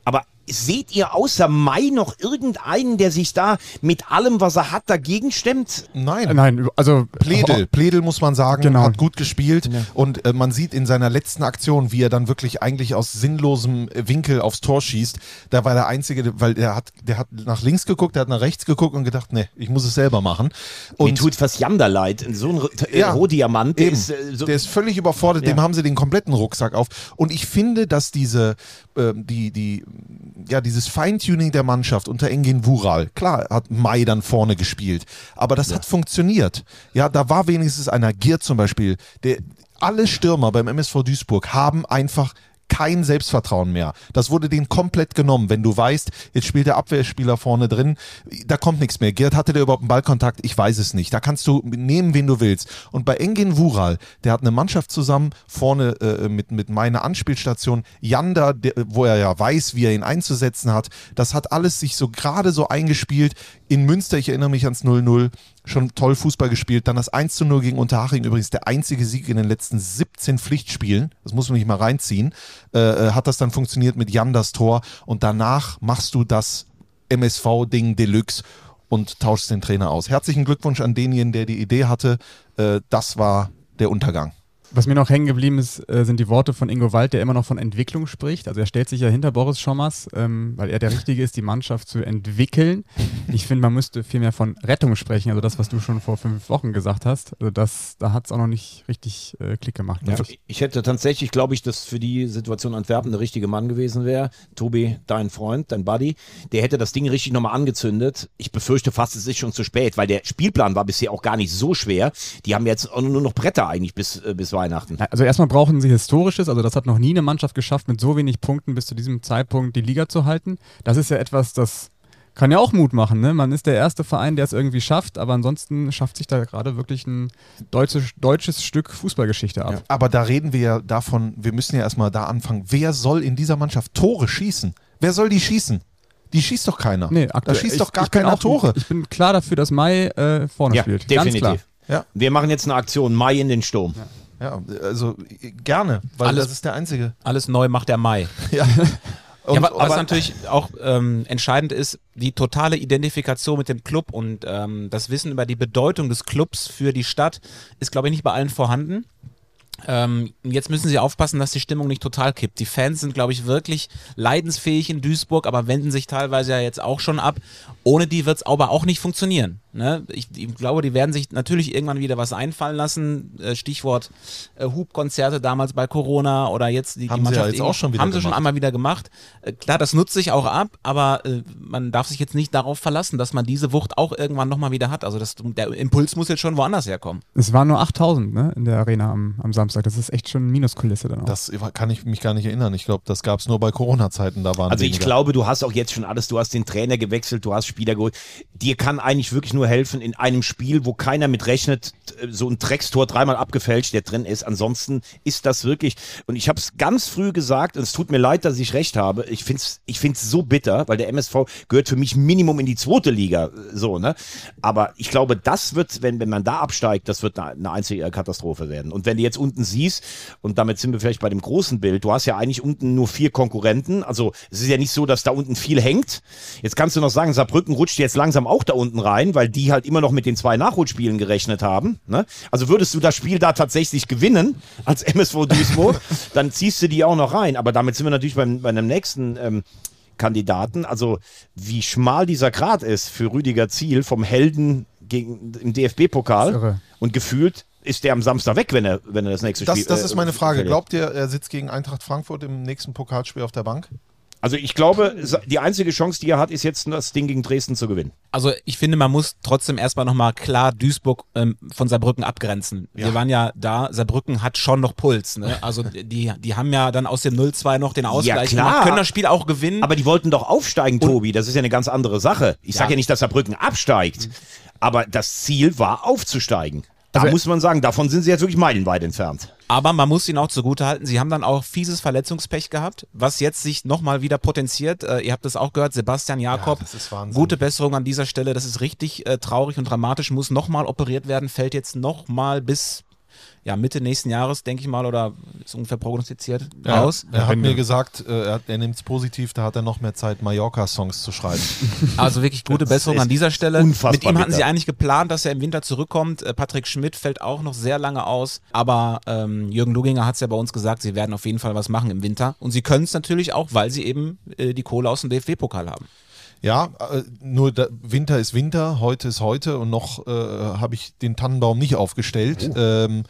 Aber seht ihr außer Mai noch irgendeinen, der sich da mit allem, was er hat, dagegen stemmt?
Nein.
Nein, also
Pledel, Pledel muss man sagen,
Genau.
hat gut gespielt und äh, man sieht in seiner letzten Aktion, wie er dann wirklich eigentlich aus sinnlosem äh, Winkel aufs Tor schießt. Da war der einzige, weil der hat, der hat nach links geguckt, der hat nach rechts geguckt und gedacht, nee, ich muss es selber machen.
Mir
Und
tut fast Jander leid. So ein äh,
Ja,
Rohdiamant, der ist äh, so,
der ist völlig überfordert, dem
Ja.
haben sie den kompletten Rucksack auf. Und ich finde, dass diese, die, die, ja, dieses Feintuning der Mannschaft unter Engin Wural, klar, hat Mai dann vorne gespielt, aber das hat funktioniert. Ja, da war wenigstens einer, Gier zum Beispiel, der, alle Stürmer beim MSV Duisburg haben einfach kein Selbstvertrauen mehr. Das wurde denen komplett genommen. Wenn du weißt, jetzt spielt der Abwehrspieler vorne drin, da kommt nichts mehr. Gerd, hatte der überhaupt einen Ballkontakt? Ich weiß es nicht. Da kannst du nehmen, wen du willst. Und bei Engin Wural, der hat eine Mannschaft zusammen, vorne äh, mit, mit meiner Anspielstation, Janda, der, wo er ja weiß, wie er ihn einzusetzen hat. Das hat alles sich so gerade so eingespielt. In Münster, ich erinnere mich ans 0-0, schon toll Fußball gespielt. Dann das 1 zu 0 gegen Unterhaching, übrigens der einzige Sieg in den letzten 17 Pflichtspielen. Das muss man nicht mal reinziehen. Äh, äh, hat das dann funktioniert mit Jan das Tor und danach machst du das MSV-Ding Deluxe und tauschst den Trainer aus. Herzlichen Glückwunsch an denjenigen, der die Idee hatte. Äh, das war der Untergang.
Was mir noch hängen geblieben ist, äh, sind die Worte von Ingo Wald, der immer noch von Entwicklung spricht. Also er stellt sich ja hinter Boris Schommers, ähm, weil er der Richtige ist, die Mannschaft zu entwickeln. Ich finde, man müsste viel mehr von Rettung sprechen, also das, was du schon vor fünf Wochen gesagt hast. Also das, da hat es auch noch nicht richtig äh, Klick gemacht.
Ja. Ich hätte tatsächlich, glaube ich, dass für die Situation Antwerpen der richtige Mann gewesen wäre. Tobi, dein Freund, dein Buddy, der hätte das Ding richtig nochmal angezündet. Ich befürchte fast, es ist schon zu spät, weil der Spielplan war bisher auch gar nicht so schwer. Die haben jetzt nur noch Bretter eigentlich bis, äh, bis Weihnachten.
Also erstmal brauchen sie Historisches, also das hat noch nie eine Mannschaft geschafft, mit so wenig Punkten bis zu diesem Zeitpunkt die Liga zu halten. Das ist ja etwas, das kann ja auch Mut machen. Ne? Man ist der erste Verein, der es irgendwie schafft, aber ansonsten schafft sich da gerade wirklich ein deutsches, deutsches Stück Fußballgeschichte ab.
Aber da reden wir ja davon, wir müssen ja erstmal da anfangen. Wer soll in dieser Mannschaft Tore schießen? Wer soll die schießen? Die schießt doch keiner.
Nee,
da
aktuell,
schießt
ich-
doch gar
ich
keiner
auch-
Tore.
Ich bin klar dafür, dass Mai äh, vorne
Ja,
spielt. Ganz klar.
definitiv.
Ja.
Wir machen jetzt eine Aktion, Mai in den Sturm.
Ja, also äh, gerne, weil
Alles-
das ist der einzige.
Alles neu macht der Mai. <laughs>
Ja. Und,
ja, was natürlich auch ähm, entscheidend ist, die totale Identifikation mit dem Club und ähm, das Wissen über die Bedeutung des Clubs für die Stadt ist, glaube ich, nicht bei allen vorhanden. Ähm, jetzt müssen sie aufpassen, dass die Stimmung nicht total kippt. Die Fans sind, glaube ich, wirklich leidensfähig in Duisburg, aber wenden sich teilweise ja jetzt auch schon ab. Ohne die wird es aber auch nicht funktionieren. Ne? Ich, ich glaube, die werden sich natürlich irgendwann wieder was einfallen lassen. Äh, Stichwort äh, Hubkonzerte damals bei Corona oder jetzt die,
Haben
die
sie ja
Mannschaft
jetzt auch schon wieder
haben sie schon einmal wieder gemacht. Äh, klar, das nutzt sich auch ab, aber äh, man darf sich jetzt nicht darauf verlassen, dass man diese Wucht auch irgendwann nochmal wieder hat. Also das, der Impuls muss jetzt schon woanders herkommen.
Es waren nur 8000 ne, in der Arena am, am Samstag. Das ist echt schon Minuskulisse dann auch.
Das kann ich mich gar nicht erinnern. Ich glaube, das gab es nur bei Corona-Zeiten. Da waren
Also ich
weniger.
glaube, du hast auch jetzt schon alles, du hast den Trainer gewechselt, du hast Spieler geholt. Dir kann eigentlich wirklich nur helfen in einem Spiel, wo keiner mit rechnet, äh, so ein Dreckstor dreimal abgefälscht, der drin ist. Ansonsten ist das wirklich, und ich habe es ganz früh gesagt, und es tut mir leid, dass ich recht habe, ich finde es ich find's so bitter, weil der MSV gehört für mich Minimum in die zweite Liga, äh, so, ne? Aber ich glaube, das wird, wenn, wenn man da absteigt, das wird eine einzige Katastrophe werden. Und wenn du jetzt unten siehst, und damit sind wir vielleicht bei dem großen Bild, du hast ja eigentlich unten nur vier Konkurrenten, also es ist ja nicht so, dass da unten viel hängt. Jetzt kannst du noch sagen, Saarbrücken rutscht jetzt langsam auch da unten rein, weil die halt immer noch mit den zwei Nachholspielen gerechnet haben. Ne? Also würdest du das Spiel da tatsächlich gewinnen als MSV Duisburg, <laughs> dann ziehst du die auch noch rein. Aber damit sind wir natürlich beim, bei einem nächsten ähm, Kandidaten. Also wie schmal dieser Grad ist für Rüdiger Ziel vom Helden gegen, im DFB-Pokal und gefühlt ist der am Samstag weg, wenn er, wenn er das nächste
das,
Spiel
das
äh,
ist meine Frage. Glaubt ihr, er sitzt gegen Eintracht Frankfurt im nächsten Pokalspiel auf der Bank?
Also ich glaube, sa- die einzige Chance, die er hat, ist jetzt das Ding gegen Dresden zu gewinnen.
Also ich finde, man muss trotzdem erstmal nochmal klar Duisburg ähm, von Saarbrücken abgrenzen. Wir
Ja.
waren ja da, Saarbrücken hat schon noch Puls. Ne? Also die, die haben ja dann aus dem 0-2 noch den Ausgleich
klar.
gemacht, können das Spiel auch gewinnen.
Aber die wollten doch aufsteigen, Tobi. Das ist ja eine ganz andere Sache. Ich sage
Ja.
ja nicht, dass Saarbrücken absteigt, aber das Ziel war aufzusteigen. Da
Also-
muss man sagen, davon sind sie jetzt wirklich meilenweit entfernt.
Aber man muss ihnen auch zugutehalten, sie haben dann auch fieses Verletzungspech gehabt, was jetzt sich nochmal wieder potenziert. Äh, ihr habt es auch gehört, Sebastian Jakob,
das ist Wahnsinn.
gute Besserung an dieser Stelle, das ist richtig äh, traurig und dramatisch, muss nochmal operiert werden, fällt jetzt nochmal bis ja, Mitte nächsten Jahres, denke ich mal, oder ist ungefähr prognostiziert aus.
Er hat mir gesagt, äh, er, er nimmt es positiv, da hat er noch mehr Zeit, Mallorca-Songs zu schreiben. <laughs>
Also wirklich gute Besserung an dieser Stelle.
unfassbar
Mit ihm hatten sie
bitter.
eigentlich geplant, dass er im Winter zurückkommt. Äh, Patrick Schmidt fällt auch noch sehr lange aus. Aber ähm, Jürgen Luginger hat es ja bei uns gesagt, sie werden auf jeden Fall was machen im Winter. Und sie können es natürlich auch, weil sie eben äh, die Kohle aus dem DFB-Pokal haben.
Ja, äh, nur der Winter ist Winter, heute ist heute und noch äh, habe ich den Tannenbaum nicht aufgestellt. Ähm,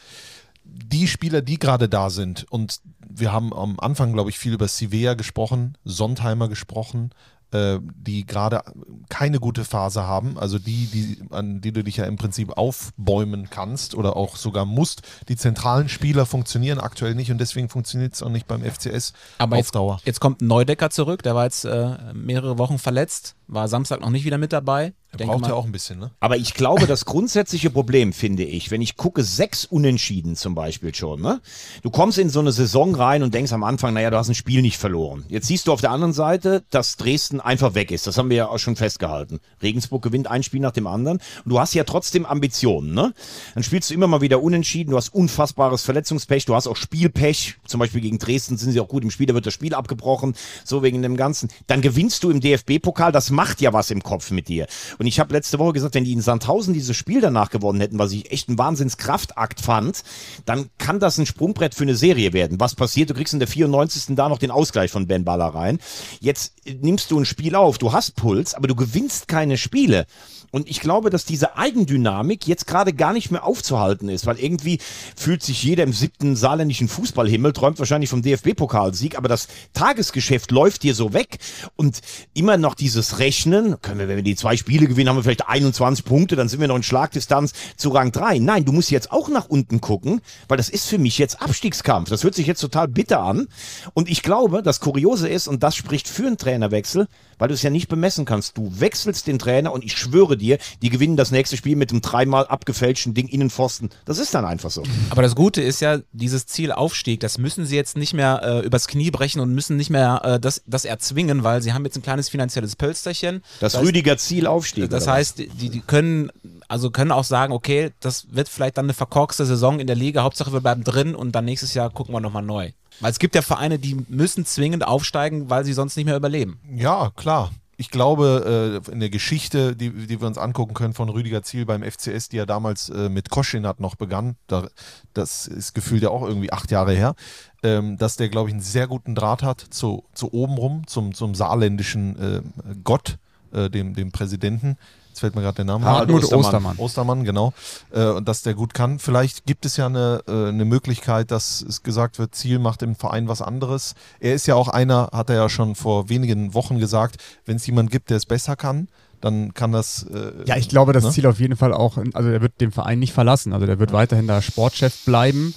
die Spieler, die gerade da sind, und wir haben am Anfang, glaube ich, viel über Sivea gesprochen, Sondheimer gesprochen, äh, die gerade keine gute Phase haben, also die, die, an die du dich ja im Prinzip aufbäumen kannst oder auch sogar musst. Die zentralen Spieler funktionieren aktuell nicht und deswegen funktioniert es auch nicht beim FCS
Aber
auf
jetzt,
Dauer.
jetzt kommt Neudecker zurück, der war jetzt äh, mehrere Wochen verletzt, war Samstag noch nicht wieder mit dabei.
Er braucht ja auch ein bisschen, ne?
Aber ich glaube, das grundsätzliche Problem finde ich, wenn ich gucke, sechs Unentschieden zum Beispiel schon, ne? Du kommst in so eine Saison rein und denkst am Anfang, naja, du hast ein Spiel nicht verloren. Jetzt siehst du auf der anderen Seite, dass Dresden einfach weg ist. Das haben wir ja auch schon festgehalten. Regensburg gewinnt ein Spiel nach dem anderen. Und du hast ja trotzdem Ambitionen, ne? Dann spielst du immer mal wieder unentschieden. Du hast unfassbares Verletzungspech. Du hast auch Spielpech. Zum Beispiel gegen Dresden sind sie auch gut im Spiel. Da wird das Spiel abgebrochen. So wegen dem Ganzen. Dann gewinnst du im DFB-Pokal. Das macht ja was im Kopf mit dir. Und ich habe letzte Woche gesagt, wenn die in Sandhausen dieses Spiel danach gewonnen hätten, was ich echt einen Wahnsinnskraftakt fand, dann kann das ein Sprungbrett für eine Serie werden. Was passiert? Du kriegst in der 94. da noch den Ausgleich von Ben Baller rein. Jetzt nimmst du ein Spiel auf. Du hast Puls, aber du gewinnst keine Spiele. Und ich glaube, dass diese Eigendynamik jetzt gerade gar nicht mehr aufzuhalten ist, weil irgendwie fühlt sich jeder im siebten saarländischen Fußballhimmel, träumt wahrscheinlich vom DFB-Pokalsieg, aber das Tagesgeschäft läuft dir so weg und immer noch dieses Rechnen, können wir, wenn wir die zwei Spiele gewinnen, haben wir vielleicht 21 Punkte, dann sind wir noch in Schlagdistanz zu Rang 3. Nein, du musst jetzt auch nach unten gucken, weil das ist für mich jetzt Abstiegskampf. Das hört sich jetzt total bitter an. Und ich glaube, das Kuriose ist, und das spricht für einen Trainerwechsel, weil du es ja nicht bemessen kannst. Du wechselst den Trainer und ich schwöre dir, die gewinnen das nächste Spiel mit dem dreimal abgefälschten Ding Innenpfosten. Das ist dann einfach so.
Aber das Gute ist ja, dieses Ziel Aufstieg, das müssen sie jetzt nicht mehr äh, übers Knie brechen und müssen nicht mehr äh, das, das erzwingen, weil sie haben jetzt ein kleines finanzielles Pölsterchen.
Das,
heißt,
Rüdiger Ziel aufstieg.
Das heißt, die, die können, also können auch sagen, okay, das wird vielleicht dann eine verkorkste Saison in der Liga, Hauptsache wir bleiben drin und dann nächstes Jahr gucken wir nochmal neu. Weil es gibt ja Vereine, die müssen zwingend aufsteigen, weil sie sonst nicht mehr überleben.
Ja, klar. Ich glaube, äh, in der Geschichte, die, die wir uns angucken können von Rüdiger Ziel beim FCS, die ja damals äh, mit Koschinat noch begann, da, das ist gefühlt ja auch irgendwie acht Jahre her, ähm, dass der, glaube ich, einen sehr guten Draht hat zu, zu obenrum, zum, zum saarländischen äh, Gott, äh, dem, dem Präsidenten. Jetzt fällt mir gerade der Name.
Hartmut
Ostermann.
Ostermann.
Ostermann, genau. Äh, und dass der gut kann. Vielleicht gibt es ja eine, äh, eine Möglichkeit, dass es gesagt wird, Ziel macht im Verein was anderes. Er ist ja auch einer, hat er ja schon vor wenigen Wochen gesagt, wenn es jemand gibt, der es besser kann, dann kann das. Äh,
Ja, ich glaube, das
ne?
Ziel auf jeden Fall auch, also er wird den Verein nicht verlassen. Also der wird weiterhin da Sportchef bleiben.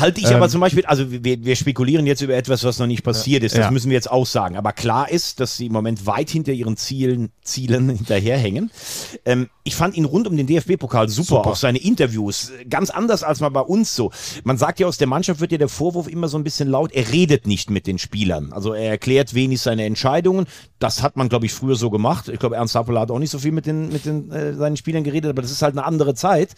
Halte ich
Ähm,
aber zum Beispiel, also wir, wir spekulieren jetzt über etwas, was noch nicht passiert ist. Das
Ja.
müssen wir jetzt auch sagen. Aber klar ist, dass sie im Moment weit hinter ihren Zielen, Zielen <laughs> hinterherhängen. Ähm, ich fand ihn rund um den DFB-Pokal super, auch seine Interviews. äh, Ganz anders als mal bei uns so. Man sagt ja, aus der Mannschaft wird ja der Vorwurf immer so ein bisschen laut, er redet nicht mit den Spielern. Also er erklärt wenig seine Entscheidungen. Das hat man, glaube ich, früher so gemacht. Ich glaube, Ernst Happel hat auch nicht so viel mit, den, mit den, äh, seinen Spielern geredet, aber das ist halt eine andere Zeit.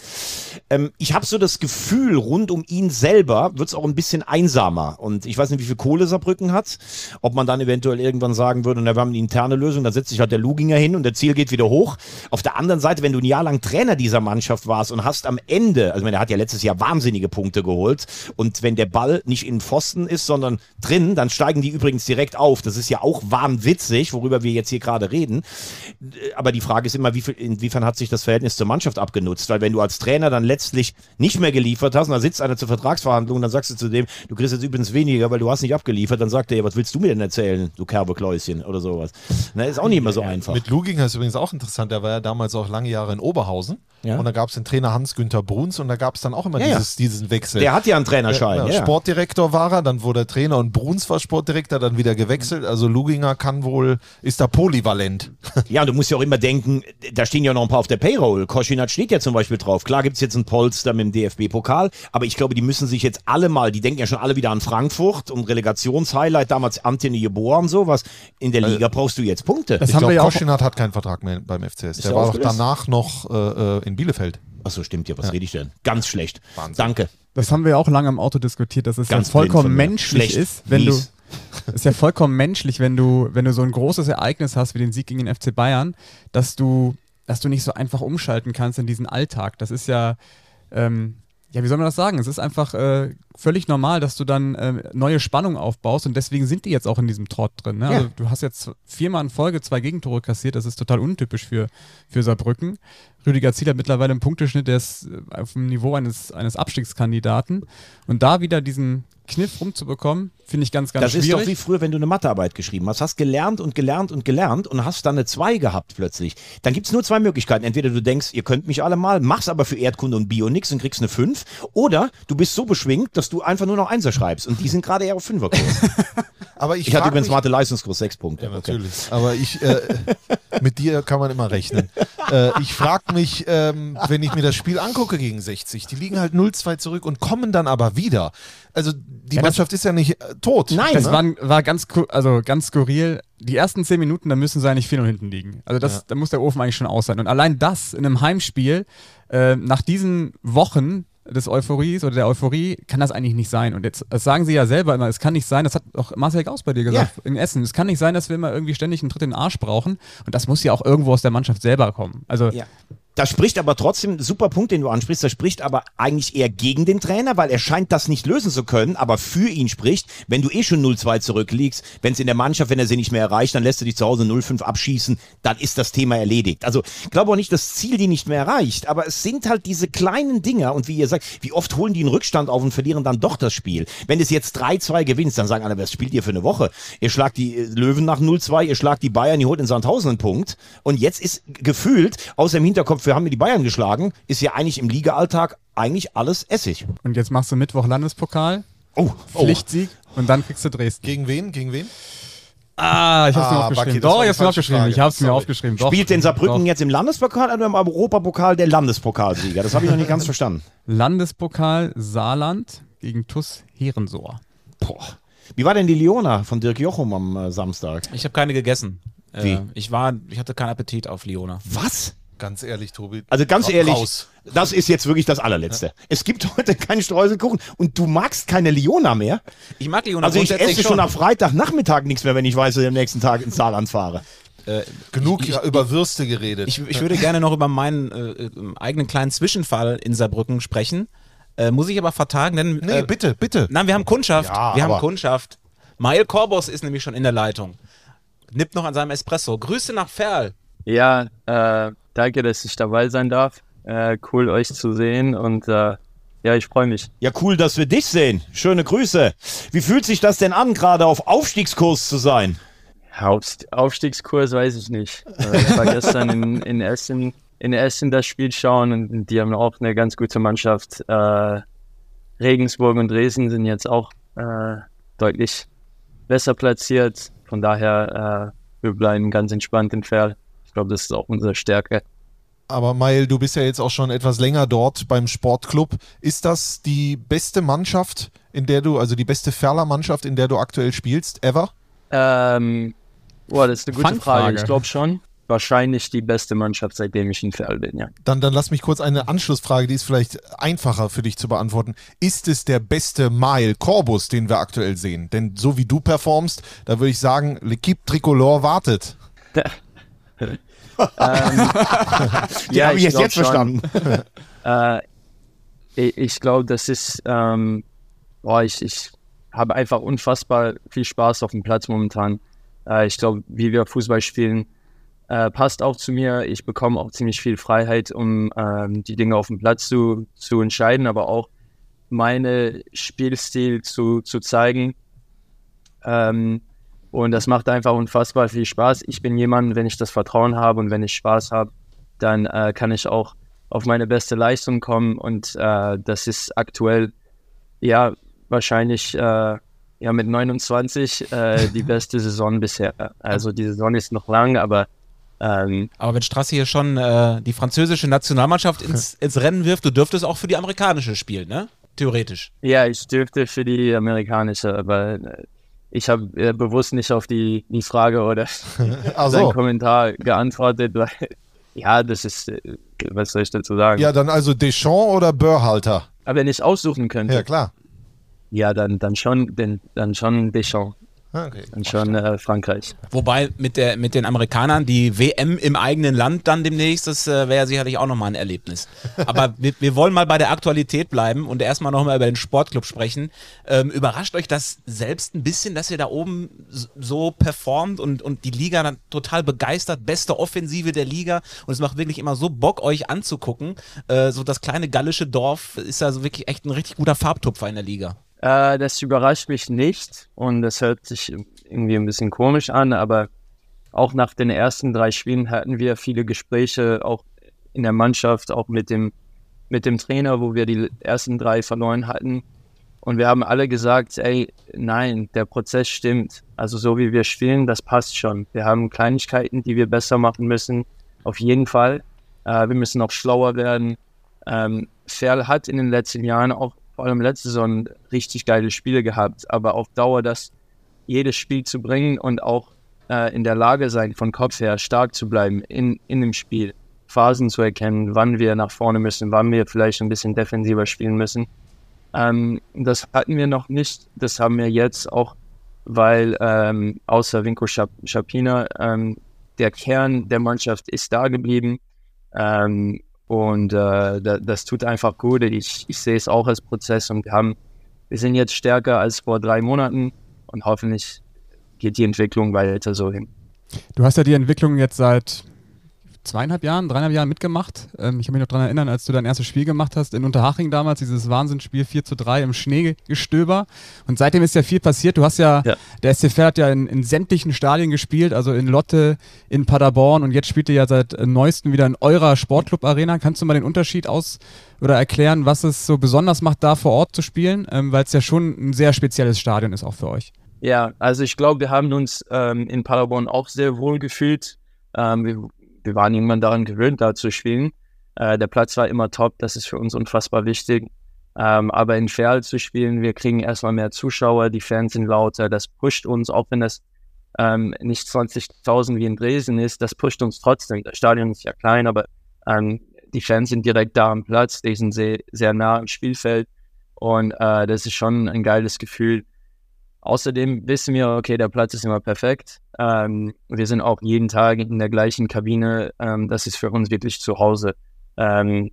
Ähm, ich habe so das Gefühl, rund um ihn selber wird es auch ein bisschen einsamer. Und ich weiß nicht, wie viel Kohle Saarbrücken hat. Ob man dann eventuell irgendwann sagen würde, na, wir haben eine interne Lösung, dann setzt sich halt der Luginger hin und der Ziel geht wieder hoch. Auf der anderen Seite, wenn du ein Jahr lang Trainer dieser Mannschaft warst und hast am Ende, also ich meine, er hat ja letztes Jahr wahnsinnige Punkte geholt. Und wenn der Ball nicht in Pfosten ist, sondern drin, dann steigen die übrigens direkt auf. Das ist ja auch wahnwitzig, worüber wir jetzt hier gerade reden. Aber die Frage ist immer, wie viel, inwiefern hat sich das Verhältnis zur Mannschaft abgenutzt? Weil wenn du als Trainer dann letztlich nicht mehr geliefert hast und da sitzt einer zur Vertragsverhandlung, dann sagst du zu dem, du kriegst jetzt übrigens weniger, weil du hast nicht abgeliefert, dann sagt er, was willst du mir denn erzählen, du Kerbekläuschen oder sowas. Na, ist auch nicht immer so einfach.
Mit Luginger ist übrigens auch interessant. Der war ja damals auch lange Jahre in Oberhausen.
Ja.
Und da gab es den Trainer Hans-Günther Bruns und da gab es dann auch immer
Ja, ja.
dieses, diesen Wechsel.
Der hat ja einen Trainerschein.
Sportdirektor war er, dann wurde er Trainer und Bruns war Sportdirektor, dann wieder gewechselt. Also Luginger kann wohl, ist da polyvalent. <laughs>
Ja, und du musst ja auch immer denken, da stehen ja noch ein paar auf der Payroll. Koschinat steht ja zum Beispiel drauf. Klar gibt's jetzt einen Polster mit dem DFB-Pokal, aber ich glaube, die müssen sich jetzt alle mal, die denken ja schon alle wieder an Frankfurt und Relegationshighlight, damals Anthony Jeboa und sowas. In der Liga brauchst du jetzt Punkte.
Das
Ich
haben
glaube,
wir ja auch.
Koschinat hat keinen Vertrag mehr beim FCS. Der
er
war doch
aufgelöst?
danach noch äh, äh, in Bielefeld.
Achso, stimmt ja, was rede ich denn? Ganz schlecht.
Wahnsinn.
Danke.
Das haben wir ja auch lange im Auto diskutiert, dass es
Ganz
ja vollkommen menschlich
Schlecht.
ist, wenn
Mies.
du <laughs> ist ja vollkommen menschlich, wenn du wenn du so ein großes Ereignis hast wie den Sieg gegen den FC Bayern, dass du dass du nicht so einfach umschalten kannst in diesen Alltag. Das ist ja ähm, ja, wie soll man das sagen? Es ist einfach äh, völlig normal, dass du dann äh, neue Spannung aufbaust und deswegen sind die jetzt auch in diesem Trott drin. Ne?
Ja.
Also du hast jetzt viermal in Folge zwei Gegentore kassiert, das ist total untypisch für, für Saarbrücken. Rüdiger Ziel hat mittlerweile einen Punkteschnitt, der ist äh, auf dem Niveau eines, eines Abstiegskandidaten. Und da wieder diesen Kniff rumzubekommen, finde ich ganz, ganz
Das ist
schwierig.
doch wie früher, wenn du eine Mathearbeit geschrieben hast. Hast gelernt und gelernt und gelernt und hast dann eine 2 gehabt plötzlich. Dann gibt es nur zwei Möglichkeiten. Entweder du denkst, ihr könnt mich alle mal, machst aber für Erdkunde und Bio nix und kriegst eine 5. Oder du bist so beschwingt, dass du einfach nur noch Einser schreibst. Und die sind gerade eher auf Fünferkurs. <laughs>
Aber ich,
Ich hatte übrigens
mich-
Mathe-Leistungskurs 6 Punkte.
Ja, natürlich. Aber ich, äh, mit dir kann man immer rechnen. Äh, ich frage mich, ähm, wenn ich mir das Spiel angucke gegen 60, die liegen halt 0-2 zurück und kommen dann aber wieder. Also die Mannschaft ist ja nicht äh, tot.
Nein,
Das
ne?
war, war ganz, also ganz skurril. Die ersten zehn Minuten, da müssen sie eigentlich 4-0 hinten liegen. Also das,
Ja.
da muss der Ofen eigentlich schon aus sein. Und allein das in einem Heimspiel, äh, nach diesen Wochen des Euphories oder der Euphorie, kann das eigentlich nicht sein. Und jetzt das sagen sie ja selber immer, es kann nicht sein, das hat auch Marcel Gauss bei dir gesagt, in Essen, es kann nicht sein, dass wir immer irgendwie ständig einen Tritt in den Arsch brauchen. Und das muss ja auch irgendwo aus der Mannschaft selber kommen. Also
Ja. Das spricht aber trotzdem, super Punkt, den du ansprichst, das spricht aber eigentlich eher gegen den Trainer, weil er scheint das nicht lösen zu können, aber für ihn spricht, wenn du eh schon 0-2 zurückliegst, wenn es in der Mannschaft, wenn er sie nicht mehr erreicht, dann lässt du dich zu Hause 0-5 abschießen, dann ist das Thema erledigt. Also, glaube auch nicht, dass Ziel die nicht mehr erreicht, aber es sind halt diese kleinen Dinger und wie ihr sagt, wie oft holen die einen Rückstand auf und verlieren dann doch das Spiel. Wenn es jetzt 3-2 gewinnst, dann sagen alle, was spielt ihr für eine Woche? Ihr schlagt die äh, Löwen nach 0-2, ihr schlagt die Bayern, ihr holt in Sandhausen einen Punkt und jetzt ist gefühlt, außer im Hinterkopf, wir haben die Bayern geschlagen, ist ja eigentlich im Liga-Alltag eigentlich alles Essig.
Und jetzt machst du Mittwoch Landespokal,
Oh,
Pflichtsieg und dann kriegst du Dresden.
Gegen wen? Gegen wen?
Ah, ich hab's mir
Ah,
aufgeschrieben.
Baki,
Doch, ich hab's mir aufgeschrieben.
Frage.
Ich hab's mir
Sorry.
aufgeschrieben. Doch,
Spielt den Saarbrücken
doch.
jetzt im Landespokal oder im Europapokal der Landespokalsieger? Das habe ich noch nicht ganz verstanden.
Landespokal Saarland gegen TuS Herensor.
Boah. Wie war denn die Leona von Dirk Jochum am äh, Samstag?
Ich habe keine gegessen.
Wie?
Äh, ich war, ich hatte keinen Appetit auf Liona.
Was?
Ganz ehrlich, Tobi.
Also ganz ehrlich,
Raus.
das ist jetzt wirklich das allerletzte. Es gibt heute keinen Streuselkuchen und du magst keine Leona mehr.
Ich mag Liona
Also ich esse schon am Freitagnachmittag nichts mehr, wenn ich weiß, dass ich am nächsten Tag ins Saarland fahre.
Äh,
Genug
ich, ich,
über Würste geredet.
ich, ich würde gerne noch über meinen äh, äh, eigenen kleinen Zwischenfall in Saarbrücken sprechen. Äh, muss ich aber vertagen, denn.
nee,
äh,
bitte, bitte.
Nein, wir haben Kundschaft.
Ja,
wir haben Kundschaft. Mael Korbos ist nämlich schon in der Leitung. Nippt noch an seinem Espresso. Grüße nach Ferl.
Ja, äh, danke, dass ich dabei sein darf. Äh, cool, euch zu sehen und äh, ja, ich freue mich.
Ja, cool, dass wir dich sehen. Schöne Grüße. Wie fühlt sich das denn an, gerade auf Aufstiegskurs zu sein?
Auf, Aufstiegskurs weiß ich nicht. Äh, ich war gestern in, in, Essen, in Essen das Spiel schauen und die haben auch eine ganz gute Mannschaft. Äh, Regensburg und Dresden sind jetzt auch äh, deutlich besser platziert. Von daher, äh, wir bleiben ganz entspannt in Ferl. Ich glaube, das ist auch unsere Stärke.
Aber Mail, du bist ja jetzt auch schon etwas länger dort beim Sportclub. Ist das die beste Mannschaft, in der du, also die beste Ferler-Mannschaft, in der du aktuell spielst, ever?
Ähm, boah, das ist eine gute. Frage. Ich glaube schon. Wahrscheinlich die beste Mannschaft, seitdem ich in Ferl bin, ja.
Dann, dann lass mich kurz eine Anschlussfrage, die ist vielleicht einfacher für dich zu beantworten. Ist es der beste Mail Corbus, den wir aktuell sehen? Denn so wie du performst, da würde ich sagen, L'Equipe Tricolore wartet. <laughs> <laughs>
Ja, habe ich jetzt, jetzt verstanden. <laughs>
Äh, ich ich glaube, das ist, ähm, boah, ich, ich habe einfach unfassbar viel Spaß auf dem Platz momentan. Äh, ich glaube, wie wir Fußball spielen, äh, passt auch zu mir. Ich bekomme auch ziemlich viel Freiheit, um ähm, die Dinge auf dem Platz zu, zu entscheiden, aber auch meine Spielstil zu, zu zeigen. Ähm, und das macht einfach unfassbar viel Spaß. Ich bin jemand, wenn ich das Vertrauen habe und wenn ich Spaß habe, dann äh, kann ich auch auf meine beste Leistung kommen. Und äh, das ist aktuell, ja, wahrscheinlich äh, ja, mit 29 äh, die <laughs> beste Saison bisher. Also die Saison ist noch lang, aber ähm,
Aber wenn Strasse hier schon äh, die französische Nationalmannschaft ins, <laughs> ins Rennen wirft, du dürftest auch für die amerikanische spielen, ne? Theoretisch.
ja, ich dürfte für die amerikanische, aber äh, ich habe äh, bewusst nicht auf die, die Frage oder <laughs> seinen
so.
Kommentar geantwortet, weil ja, das ist, äh, was soll ich dazu sagen?
Ja, dann also Deschamps oder Börhalter?
Aber wenn ich aussuchen könnte,
Ja, klar.
ja, dann, dann schon, den, dann schon Deschamps,
Okay.
dann schon äh, Frankreich.
Wobei mit, der, mit den Amerikanern die WM im eigenen Land dann demnächst, das äh, wäre sicherlich auch nochmal ein Erlebnis. <laughs> Aber wir, wir wollen mal bei der Aktualität bleiben und erstmal nochmal über den Sportclub sprechen. Ähm, überrascht euch das selbst ein bisschen, dass ihr da oben so performt und, und die Liga dann total begeistert, beste Offensive der Liga und es macht wirklich immer so Bock, euch anzugucken. Äh, so das kleine gallische Dorf ist also wirklich echt ein richtig guter Farbtupfer in der Liga.
Äh, das überrascht mich nicht und das hört sich irgendwie ein bisschen komisch an, aber auch nach den ersten drei Spielen hatten wir viele Gespräche, auch in der Mannschaft, auch mit dem, mit dem Trainer, wo wir die ersten drei verloren hatten. Und wir haben alle gesagt, ey, nein, der Prozess stimmt. Also so wie wir spielen, das passt schon. Wir haben Kleinigkeiten, die wir besser machen müssen, auf jeden Fall. Äh, wir müssen auch schlauer werden. Ähm, Ferl hat in den letzten Jahren auch vor allem letzte Saison richtig geile Spiele gehabt, aber auf Dauer das jedes Spiel zu bringen und auch äh, in der Lage sein, von Kopf her stark zu bleiben in, in dem Spiel, Phasen zu erkennen, wann wir nach vorne müssen, wann wir vielleicht ein bisschen defensiver spielen müssen. Ähm, das hatten wir noch nicht, das haben wir jetzt auch, weil ähm, außer Schap Schapina ähm, der Kern der Mannschaft ist da geblieben. Ähm, und äh, da, das tut einfach gut. Ich, ich sehe es auch als Prozess und wir haben, wir sind jetzt stärker als vor drei Monaten und hoffentlich geht die Entwicklung weiter so hin.
Du hast ja die Entwicklung jetzt seit zweieinhalb Jahren, dreieinhalb Jahren mitgemacht. Ähm, ich kann mich noch daran erinnern, als du dein erstes Spiel gemacht hast in Unterhaching damals, dieses Wahnsinnsspiel 4 zu 3 im Schneegestöber. Und seitdem ist ja viel passiert. Du hast ja,
Ja.
der SCF hat ja in, in sämtlichen Stadien gespielt, also in Lotte, in Paderborn und jetzt spielt ihr ja seit neuestem wieder in eurer Sportclub-Arena. Kannst du mal den Unterschied aus oder erklären, was es so besonders macht, da vor Ort zu spielen? Ähm, Weil es ja schon ein sehr spezielles Stadion ist auch für euch.
Ja, also ich glaube, wir haben uns ähm, in Paderborn auch sehr wohl gefühlt. Ähm, wir, wir waren irgendwann daran gewöhnt, da zu spielen. Äh, der Platz war immer top, das ist für uns unfassbar wichtig. Ähm, aber in Ferl zu spielen, wir kriegen erstmal mehr Zuschauer, die Fans sind lauter, das pusht uns, auch wenn das ähm, nicht 20.000 wie in Dresden ist, das pusht uns trotzdem. Das Stadion ist ja klein, aber ähm, die Fans sind direkt da am Platz, die sind sehr, sehr nah am Spielfeld und äh, das ist schon ein geiles Gefühl. Außerdem wissen wir, okay, der Platz ist immer perfekt. Ähm, wir sind auch jeden Tag in der gleichen Kabine. Ähm, das ist für uns wirklich zu Hause. Ähm,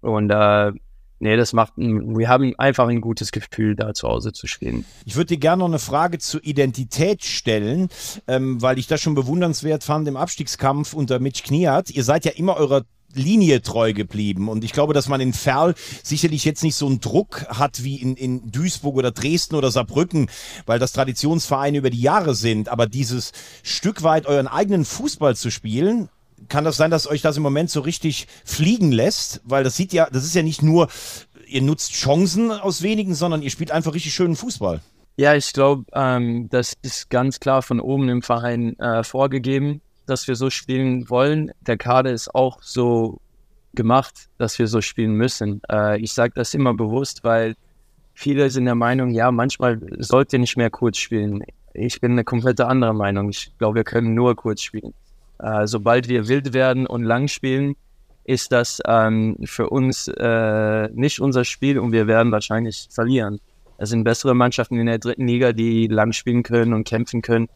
und äh, nee, das macht, wir haben einfach ein gutes Gefühl, da zu Hause zu spielen.
Ich würde dir gerne noch eine Frage zur Identität stellen, ähm, weil ich das schon bewundernswert fand im Abstiegskampf unter Mitch Kniat. Ihr seid ja immer eurer Linie treu geblieben und ich glaube, dass man in Ferl sicherlich jetzt nicht so einen Druck hat wie in, in Duisburg oder Dresden oder Saarbrücken, weil das Traditionsvereine über die Jahre sind. Aber dieses Stück weit euren eigenen Fußball zu spielen, kann das sein, dass euch das im Moment so richtig fliegen lässt? Weil das sieht ja, das ist ja nicht nur, ihr nutzt Chancen aus wenigen, sondern ihr spielt einfach richtig schönen Fußball.
Ja, ich glaube, ähm, das ist ganz klar von oben im Verein äh, vorgegeben, dass wir so spielen wollen. Der Kader ist auch so gemacht, dass wir so spielen müssen. Äh, ich sage das immer bewusst, weil viele sind der Meinung, ja, manchmal sollt ihr nicht mehr kurz spielen. Ich bin eine komplette andere Meinung. Ich glaube, wir können nur kurz spielen. Äh, sobald wir wild werden und lang spielen, ist das ähm, für uns äh, nicht unser Spiel und wir werden wahrscheinlich verlieren. Es sind bessere Mannschaften in der dritten Liga, die lang spielen können und kämpfen können.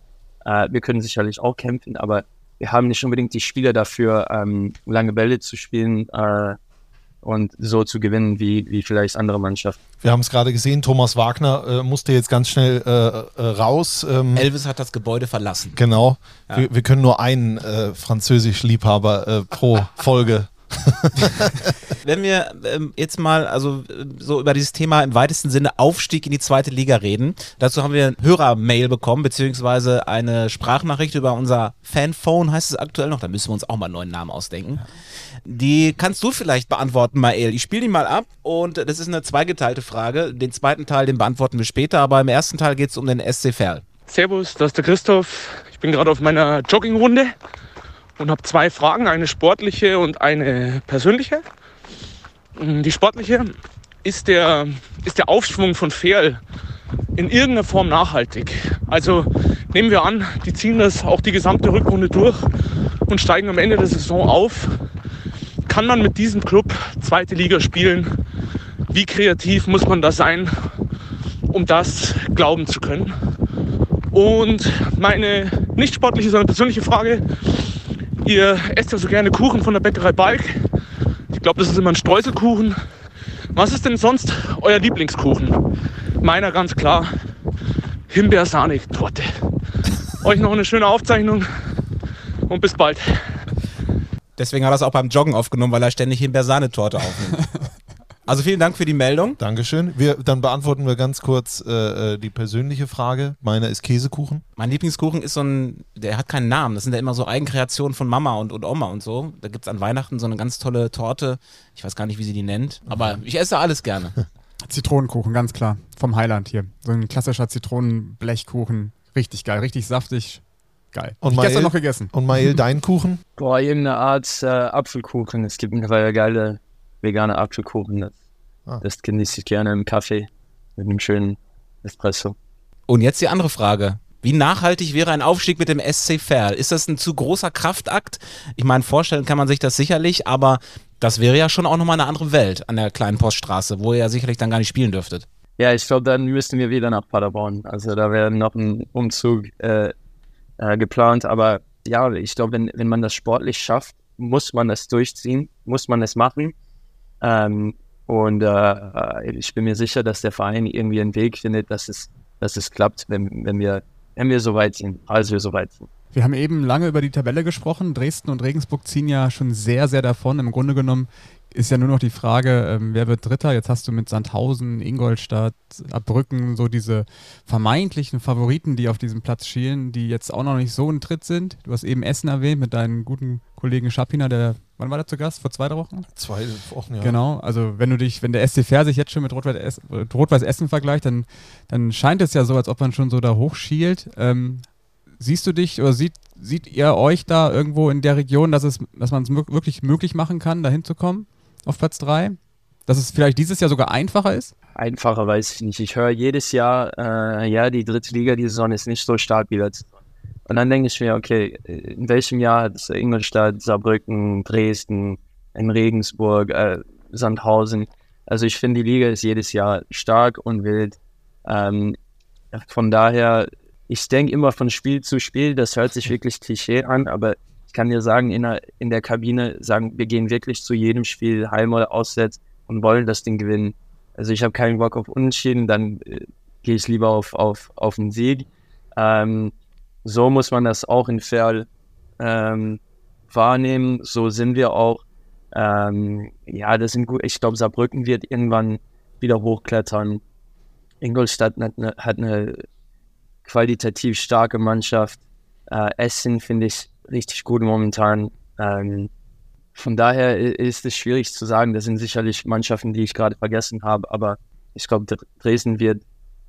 Äh, wir können sicherlich auch kämpfen, aber wir haben nicht unbedingt die Spieler dafür, ähm, lange Bälle zu spielen äh, und so zu gewinnen wie, wie vielleicht andere Mannschaften.
Wir haben es gerade gesehen, Thomas Wagner äh, musste jetzt ganz schnell äh, äh, raus. Ähm,
Elvis hat das Gebäude verlassen.
genau. Wir, wir können nur einen äh, Französisch-Liebhaber äh, pro Folge. <laughs>
Wenn wir ähm, jetzt mal also äh, so über dieses Thema im weitesten Sinne Aufstieg in die zweite Liga reden, dazu haben wir ein Hörermail bekommen, beziehungsweise eine Sprachnachricht über unser Fanphone, heißt es aktuell noch, da müssen wir uns auch mal einen neuen Namen ausdenken. Die kannst du vielleicht beantworten, Mael. Ich spiele die mal ab und das ist eine zweigeteilte Frage. Den zweiten Teil, den beantworten wir später, aber im ersten Teil geht es um den SC Verl.
Servus, das ist der Christoph. Ich bin gerade auf meiner Joggingrunde und habe zwei Fragen, eine sportliche und eine persönliche. Mm, Die sportliche, ist der, ist der Aufschwung von Ferl in irgendeiner Form nachhaltig? Also nehmen wir an, die ziehen das auch die gesamte Rückrunde durch und steigen am Ende der Saison auf. Kann man mit diesem Club zweite Liga spielen? Wie kreativ muss man da sein, um das glauben zu können? Und meine nicht sportliche, sondern persönliche Frage, ihr esst ja so gerne Kuchen von der Bäckerei Balk. Ich glaube, das ist immer ein Streuselkuchen. Was ist denn sonst euer Lieblingskuchen? Meiner ganz klar, Himbeer-Sahne-Torte. Euch noch eine schöne Aufzeichnung und bis bald.
Deswegen hat er es auch beim Joggen aufgenommen, weil er ständig Himbeersahnetorte aufnimmt. Also vielen Dank für die Meldung.
Dankeschön. Wir, dann beantworten wir ganz kurz äh, äh, die persönliche Frage. Meiner ist Käsekuchen.
Mein Lieblingskuchen ist so ein, der hat keinen Namen. Das sind ja immer so Eigenkreationen von Mama und, und Oma und so. Da gibt es an Weihnachten so eine ganz tolle Torte. Ich weiß gar nicht, wie sie die nennt. Aber ich esse alles gerne. <laughs>
Zitronenkuchen, ganz klar. Vom Highland hier. So ein klassischer Zitronenblechkuchen. Richtig geil, richtig saftig. Geil.
Und
ich gestern
Mael?
noch gegessen.
Und Mael, dein Kuchen?
Boah, irgendeine Art äh, Apfelkuchen. Es gibt mittlerweile geile vegane Apfelkuchen. Das,
Ah.
das genieße ich gerne im Kaffee mit einem schönen Espresso.
Und jetzt die andere Frage. Wie nachhaltig wäre ein Aufstieg mit dem SC Verl? Ist das ein zu großer Kraftakt? Ich meine, vorstellen kann man sich das sicherlich, aber das wäre ja schon auch nochmal eine andere Welt an der kleinen Poststraße, wo ihr ja sicherlich dann gar nicht spielen dürftet.
Ja, ich glaube, dann müssten wir wieder nach Paderborn. Also da wäre noch ein Umzug äh, äh, geplant. Aber ja, ich glaube, wenn, wenn man das sportlich schafft, muss man das durchziehen, muss man es machen. Ähm, und äh, ich bin mir sicher, dass der Verein irgendwie einen Weg findet, dass es, dass es klappt, wenn, wenn, wir, wenn wir so weit sind, als wir so sind.
Wir haben eben lange über die Tabelle gesprochen. Dresden und Regensburg ziehen ja schon sehr, sehr davon. Im Grunde genommen ist ja nur noch die Frage, ähm, wer wird Dritter? Jetzt hast du mit Sandhausen, Ingolstadt, Abbrücken so diese vermeintlichen Favoriten, die auf diesem Platz schielen, die jetzt auch noch nicht so ein Tritt sind. Du hast eben Essen erwähnt mit deinem guten Kollegen Schapiner, der, wann war der zu Gast? Vor zwei drei Wochen?
Zwei Wochen, ja.
Genau, also wenn du dich, wenn der SC Fair sich jetzt schon mit Rot-Weiß Essen, Rot-Weiß Essen vergleicht, dann, dann scheint es ja so, als ob man schon so da hochschielt. Ähm, siehst du dich oder sieht, seht ihr euch da irgendwo in der Region, dass, es, dass man es wirklich möglich machen kann, da hinzukommen auf Platz 3? Dass es vielleicht dieses Jahr sogar einfacher ist?
Einfacher weiß ich nicht. Ich höre jedes Jahr, äh, ja, die dritte Liga, die Saison ist nicht so stark wie letztes Jahr. Und dann denke ich mir, okay, in welchem Jahr hat es Ingolstadt, Saarbrücken, Dresden, in Regensburg, äh, Sandhausen. Also ich finde, die Liga ist jedes Jahr stark und wild. Ähm, von daher ich denke immer von Spiel zu Spiel, das hört sich wirklich <laughs> Klischee an, aber ich kann dir sagen, in der, in der Kabine sagen, wir gehen wirklich zu jedem Spiel heim oder auswärts und wollen das Ding gewinnen. Also ich habe keinen Bock auf Unentschieden, dann äh, gehe ich lieber auf, auf, auf den Sieg. Ähm, so muss man das auch in Ferl ähm, wahrnehmen. So sind wir auch. Ähm, ja, das sind gut. Ich glaube, Saarbrücken wird irgendwann wieder hochklettern. Ingolstadt hat eine, hat eine qualitativ starke Mannschaft. Äh, Essen finde ich richtig gut momentan. Ähm, von daher ist es schwierig zu sagen. Das sind sicherlich Mannschaften, die ich gerade vergessen habe, aber ich glaube, Dr- Dresden wird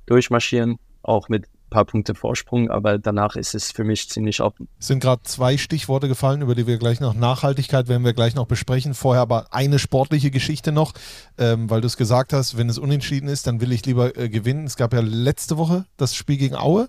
durchmarschieren, auch mit paar Punkte Vorsprung, aber danach ist es für mich ziemlich offen.
Es sind gerade zwei Stichworte gefallen, über die wir gleich noch Nachhaltigkeit werden wir gleich noch besprechen. Vorher aber eine sportliche Geschichte noch, ähm, weil du es gesagt hast, wenn es unentschieden ist, dann will ich lieber äh, gewinnen. Es gab ja letzte Woche das Spiel gegen Aue,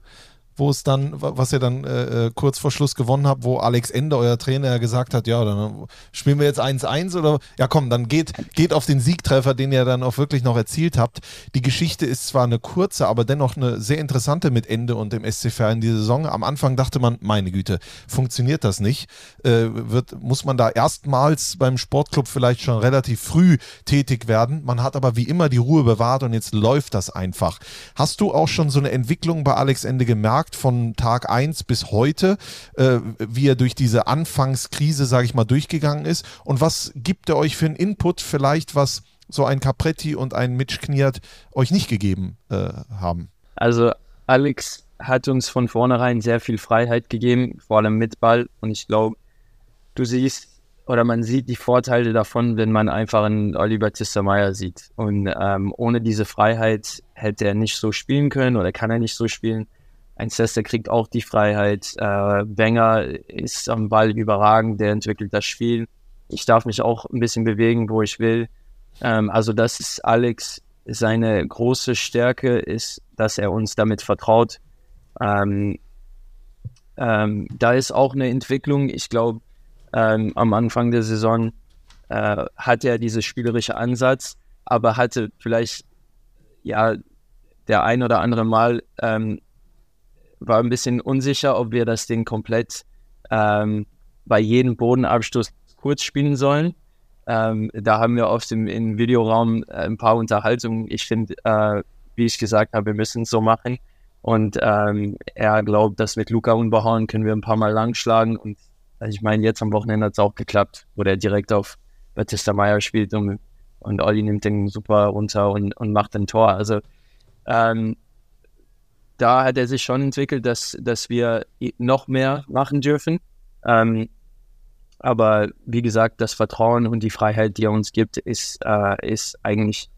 wo es dann, wa- was ihr dann äh, äh, kurz vor Schluss gewonnen habt, wo Alex Ende, euer Trainer, gesagt hat, ja, dann spielen wir jetzt 1-1 oder ja komm, dann geht, geht auf den Siegtreffer, den ihr dann auch wirklich noch erzielt habt. Die Geschichte ist zwar eine kurze, aber dennoch eine sehr interessante mit Ende und dem SC Verl in dieser Saison. Am Anfang dachte man, meine Güte, funktioniert das nicht? Äh, wird, muss man da erstmals beim Sportclub vielleicht schon relativ früh tätig werden? Man hat aber wie immer die Ruhe bewahrt und jetzt läuft das einfach. Hast du auch schon so eine Entwicklung bei Alex Ende gemerkt von Tag 1 bis heute, äh, wie er durch diese Anfangskrise, sage ich mal, durchgegangen ist? Und was gibt er euch für einen Input vielleicht, was so ein Capretti und ein Mitch Kniert euch nicht gegeben äh, haben?
Also Alex hat uns von vornherein sehr viel Freiheit gegeben, vor allem mit Ball. Und ich glaube, du siehst oder man sieht die Vorteile davon, wenn man einfach einen Oliver Tistermeier sieht. Und ähm, ohne diese Freiheit hätte er nicht so spielen können oder kann er nicht so spielen. Ein Sester kriegt auch die Freiheit. Äh, Wenger ist am Ball überragend, der entwickelt das Spiel. Ich darf mich auch ein bisschen bewegen, wo ich will. Ähm, also das ist Alex seine große Stärke ist, dass er uns damit vertraut. Ähm, ähm, da ist auch eine Entwicklung. Ich glaube, ähm, am Anfang der Saison äh, hat er diese spielerische Ansatz, aber hatte vielleicht ja der ein oder andere Mal ähm, war ein bisschen unsicher, ob wir das Ding komplett ähm, bei jedem Bodenabstoß kurz spielen sollen. Ähm, da haben wir auf dem im Videoraum äh, ein paar Unterhaltungen. Ich finde, äh, wie ich gesagt habe, wir müssen es so machen. Und ähm, er glaubt, dass mit Luca Unbehauen können wir ein paar Mal langschlagen. Und also ich meine, jetzt am Wochenende hat es auch geklappt, wo der direkt auf Batista Meyer spielt und, und Olli nimmt den super runter und, und macht ein Tor. Also ähm, da hat er sich schon entwickelt, dass, dass wir noch mehr machen dürfen. Ähm, aber wie gesagt, das Vertrauen und die Freiheit, die er uns gibt, ist, äh, ist eigentlich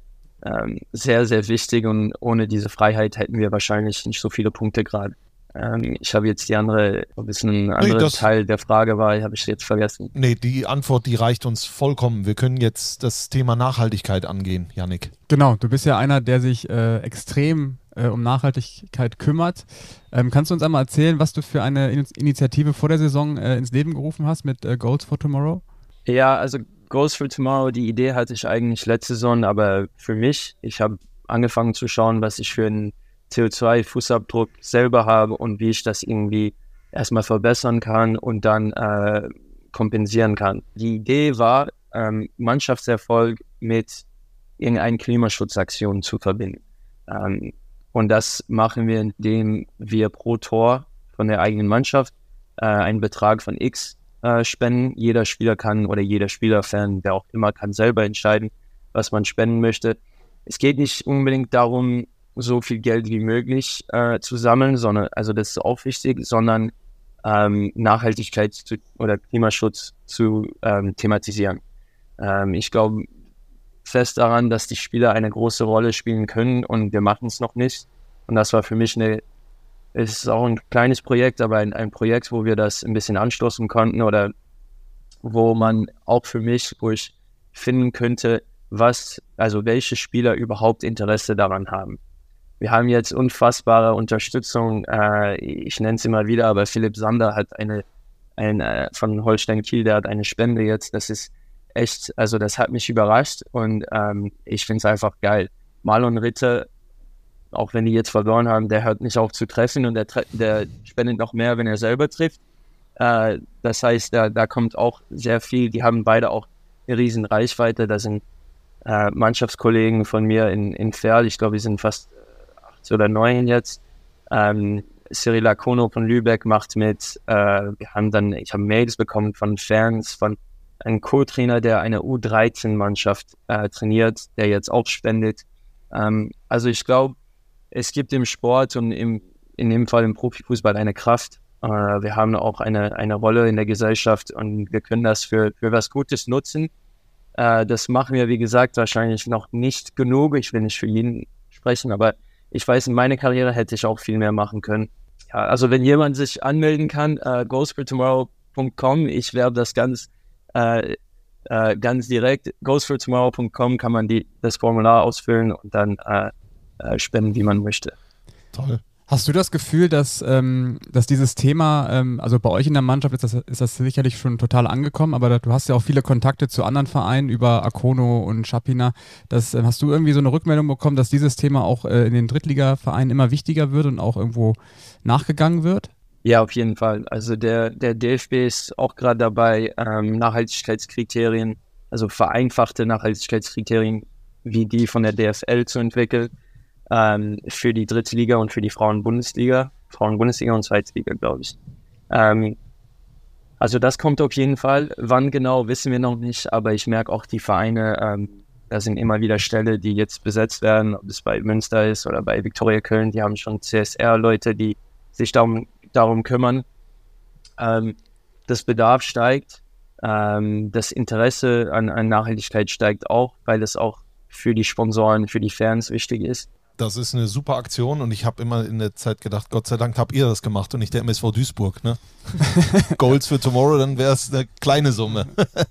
ähm, sehr, sehr wichtig. Und ohne diese Freiheit hätten wir wahrscheinlich nicht so viele Punkte gerade. Ähm, ich habe jetzt die andere, ein bisschen ein anderer
das-
Teil der Frage war, habe ich jetzt vergessen.
Nee, die Antwort, die reicht uns vollkommen. Wir können jetzt das Thema Nachhaltigkeit angehen, Yannick.
Genau, du bist ja einer, der sich äh, extrem äh, um Nachhaltigkeit kümmert. Ähm, kannst du uns einmal erzählen, was du für eine In Initiative vor der Saison äh, ins Leben gerufen hast mit äh, Goals for Tomorrow?
Ja, also Goals for Tomorrow, die Idee hatte ich eigentlich letzte Saison, aber für mich, ich habe angefangen zu schauen, was ich für einen CO2-Fußabdruck selber habe und wie ich das irgendwie erstmal verbessern kann und dann äh, kompensieren kann. Die Idee war, ähm, Mannschaftserfolg mit irgendeiner Klimaschutzaktion zu verbinden. Ähm, und das machen wir, indem wir pro Tor von der eigenen Mannschaft äh, einen Betrag von X äh, spenden. Jeder Spieler kann oder jeder Spielerfan, wer auch immer, kann selber entscheiden, was man spenden möchte. Es geht nicht unbedingt darum, so viel Geld wie möglich äh, zu sammeln, sondern, also das ist auch wichtig, sondern ähm, Nachhaltigkeit zu, oder Klimaschutz zu ähm, thematisieren. Ähm, ich glaube fest daran, dass die Spieler eine große Rolle spielen können und wir machen es noch nicht. Und das war für mich eine, es ist auch ein kleines Projekt, aber ein, ein Projekt, wo wir das ein bisschen anstoßen konnten oder wo man auch für mich, wo ich finden könnte, was, also welche Spieler überhaupt Interesse daran haben. Wir haben jetzt unfassbare Unterstützung, äh, ich nenne es immer wieder, aber Philipp Sander hat eine, ein, äh, von Holstein Kiel, der hat eine Spende jetzt, das ist echt, also das hat mich überrascht und ähm, ich finde es einfach geil. Marlon Ritter auch wenn die jetzt verloren haben, der hört nicht auf zu treffen und der, der spendet noch mehr, wenn er selber trifft. Äh, das heißt, da, da kommt auch sehr viel. Die haben beide auch eine riesen Reichweite. Da sind äh, Mannschaftskollegen von mir in, in Ferl, ich glaube, wir sind fast äh, acht oder neun jetzt. Ähm, Cyril Akono von Lübeck macht mit. Äh, wir haben dann, ich habe Mails bekommen von Fans, von einem Co-Trainer, der eine U13-Mannschaft äh, trainiert, der jetzt auch spendet. Ähm, also ich glaube, es gibt im Sport und im, in dem Fall im Profifußball eine Kraft. Äh, wir haben auch eine, eine Rolle in der Gesellschaft und wir können das für, für was Gutes nutzen. Äh, das machen wir, wie gesagt, wahrscheinlich noch nicht genug. Ich will nicht für jeden sprechen, aber ich weiß, in meiner Karriere hätte ich auch viel mehr machen können. Ja, also wenn jemand sich anmelden kann, äh, goesfortomorrow.com, ich werde das ganz, äh, äh, ganz direkt. goesfortomorrow.com kann man die, das Formular ausfüllen und dann äh, äh, spenden, wie man möchte.
Toll.
Hast du das Gefühl, dass, ähm, dass dieses Thema, ähm, also bei euch in der Mannschaft ist das, ist das sicherlich schon total angekommen, aber da, du hast ja auch viele Kontakte zu anderen Vereinen über Akono und Schapina. Das, ähm, hast du irgendwie so eine Rückmeldung bekommen, dass dieses Thema auch äh, in den Drittliga-Vereinen immer wichtiger wird und auch irgendwo nachgegangen wird?
Ja, auf jeden Fall. Also der, der DFB ist auch gerade dabei, ähm, Nachhaltigkeitskriterien, also vereinfachte Nachhaltigkeitskriterien wie die von der DFL zu entwickeln, ähm, für die dritte Liga und für die Frauenbundesliga, Frauenbundesliga und zweite Liga, glaube ich. Ähm, also das kommt auf jeden Fall. Wann genau, wissen wir noch nicht, aber ich merke auch die Vereine, ähm, da sind immer wieder Stelle, die jetzt besetzt werden, ob es bei Münster ist oder bei Viktoria Köln, die haben schon CSR-Leute, die sich darum, darum kümmern. Ähm, das Bedarf steigt, ähm, das Interesse an, an Nachhaltigkeit steigt auch, weil es auch für die Sponsoren, für die Fans wichtig ist.
Das ist eine super Aktion und ich habe immer in der Zeit gedacht, Gott sei Dank habt ihr das gemacht und nicht der MSV Duisburg. Ne? <laughs> Goals für Tomorrow, dann wäre es eine kleine Summe.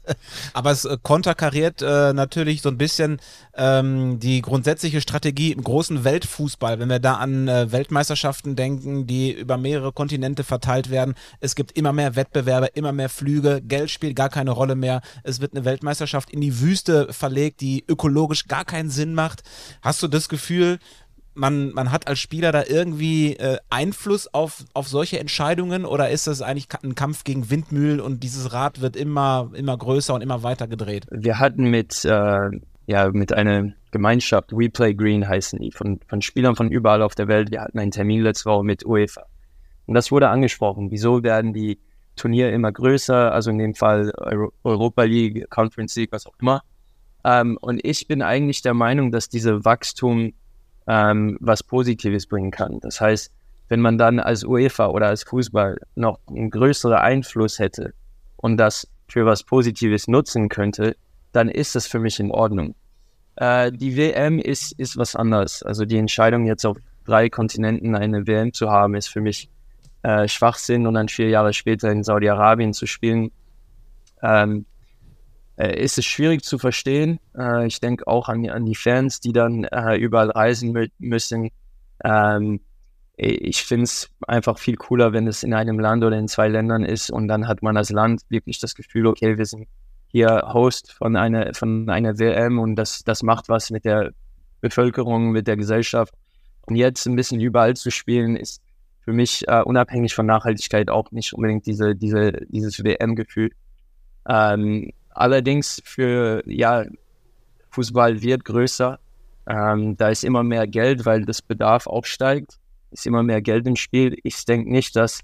<laughs>
Aber es äh, konterkariert äh, natürlich so ein bisschen ähm, die grundsätzliche Strategie im großen Weltfußball. Wenn wir da an äh, Weltmeisterschaften denken, die über mehrere Kontinente verteilt werden. Es gibt immer mehr Wettbewerbe, immer mehr Flüge, Geld spielt gar keine Rolle mehr. Es wird eine Weltmeisterschaft in die Wüste verlegt, die ökologisch gar keinen Sinn macht. Hast du das Gefühl, man, man hat als Spieler da irgendwie äh, Einfluss auf, auf solche Entscheidungen oder ist das eigentlich ein Kampf gegen Windmühlen und dieses Rad wird immer, immer größer und immer weiter gedreht?
Wir hatten mit, äh, ja, mit einer Gemeinschaft, We Play Green heißen die, von, von Spielern von überall auf der Welt. Wir hatten einen Termin letzte Woche mit UEFA. Und das wurde angesprochen. Wieso werden die Turniere immer größer? Also in dem Fall Euro Europa League, Conference League, was auch immer. Ähm, und ich bin eigentlich der Meinung, dass diese Wachstum ähm, was Positives bringen kann. Das heißt, wenn man dann als UEFA oder als Fußball noch einen größeren Einfluss hätte und das für was Positives nutzen könnte, dann ist das für mich in Ordnung. Äh, die WM ist, ist was anderes. Also die Entscheidung, jetzt auf drei Kontinenten eine WM zu haben, ist für mich äh, Schwachsinn und dann vier Jahre später in Saudi-Arabien zu spielen. Ähm, äh, ist es schwierig zu verstehen. Äh, ich denke auch an, an die Fans, die dann äh, überall reisen mü müssen. Ähm, ich finde es einfach viel cooler, wenn es in einem Land oder in zwei Ländern ist und dann hat man als Land wirklich das Gefühl, okay, wir sind hier Host von einer, von einer WM und das, das macht was mit der Bevölkerung, mit der Gesellschaft. Und jetzt ein bisschen überall zu spielen, ist für mich äh, unabhängig von Nachhaltigkeit auch nicht unbedingt diese, diese, dieses WM-Gefühl. Ähm, allerdings für, ja, Fußball wird größer. Ähm, da ist immer mehr Geld, weil das Bedarf aufsteigt. Ist immer mehr Geld im Spiel. Ich denke nicht, dass,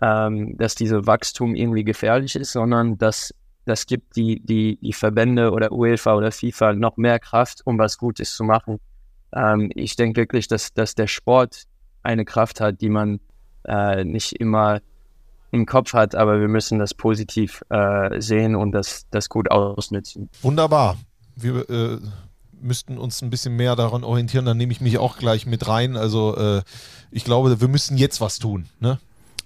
ähm, dass diese Wachstum irgendwie gefährlich ist, sondern dass das gibt die, die, die Verbände oder UEFA oder FIFA noch mehr Kraft, um was Gutes zu machen. Ähm, ich denke wirklich, dass, dass der Sport eine Kraft hat, die man äh, nicht immer im Kopf hat, aber wir müssen das positiv äh, sehen und das, das gut ausnutzen.
Wunderbar. Wir äh, müssten uns ein bisschen mehr daran orientieren, dann nehme ich mich auch gleich mit rein. Also äh, ich glaube, wir müssen jetzt was tun. Ne?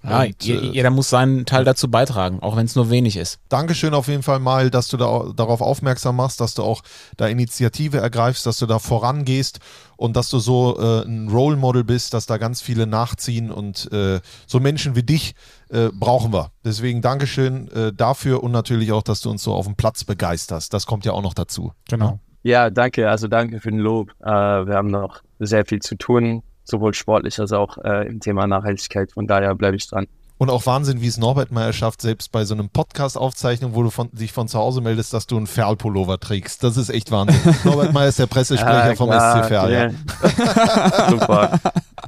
Ja,
Und, äh,
jeder muss seinen Teil dazu beitragen, auch wenn es nur wenig ist.
Dankeschön auf jeden Fall mal, dass du da darauf aufmerksam machst, dass du auch da Initiative ergreifst, dass du da vorangehst und dass du so äh, ein Role Model bist, dass da ganz viele nachziehen und äh, so Menschen wie dich äh, brauchen wir. Deswegen Dankeschön äh, dafür und natürlich auch, dass du uns so auf dem Platz begeisterst. Das kommt ja auch noch dazu.
Genau.
Ja, danke. Also danke für den Lob. Äh, wir haben noch sehr viel zu tun, sowohl sportlich als auch äh, im Thema Nachhaltigkeit. Von daher bleibe ich dran.
Und auch Wahnsinn, wie es Norbert Meyer schafft, selbst bei so einem Podcast-Aufzeichnung, wo du von, dich von zu Hause meldest, dass du einen Ferl-Pullover trägst. Das ist echt Wahnsinn. <laughs> Norbert Meyer ist der Pressesprecher
Ja,
vom
klar,
SC Verl. Ja. <laughs>
Super.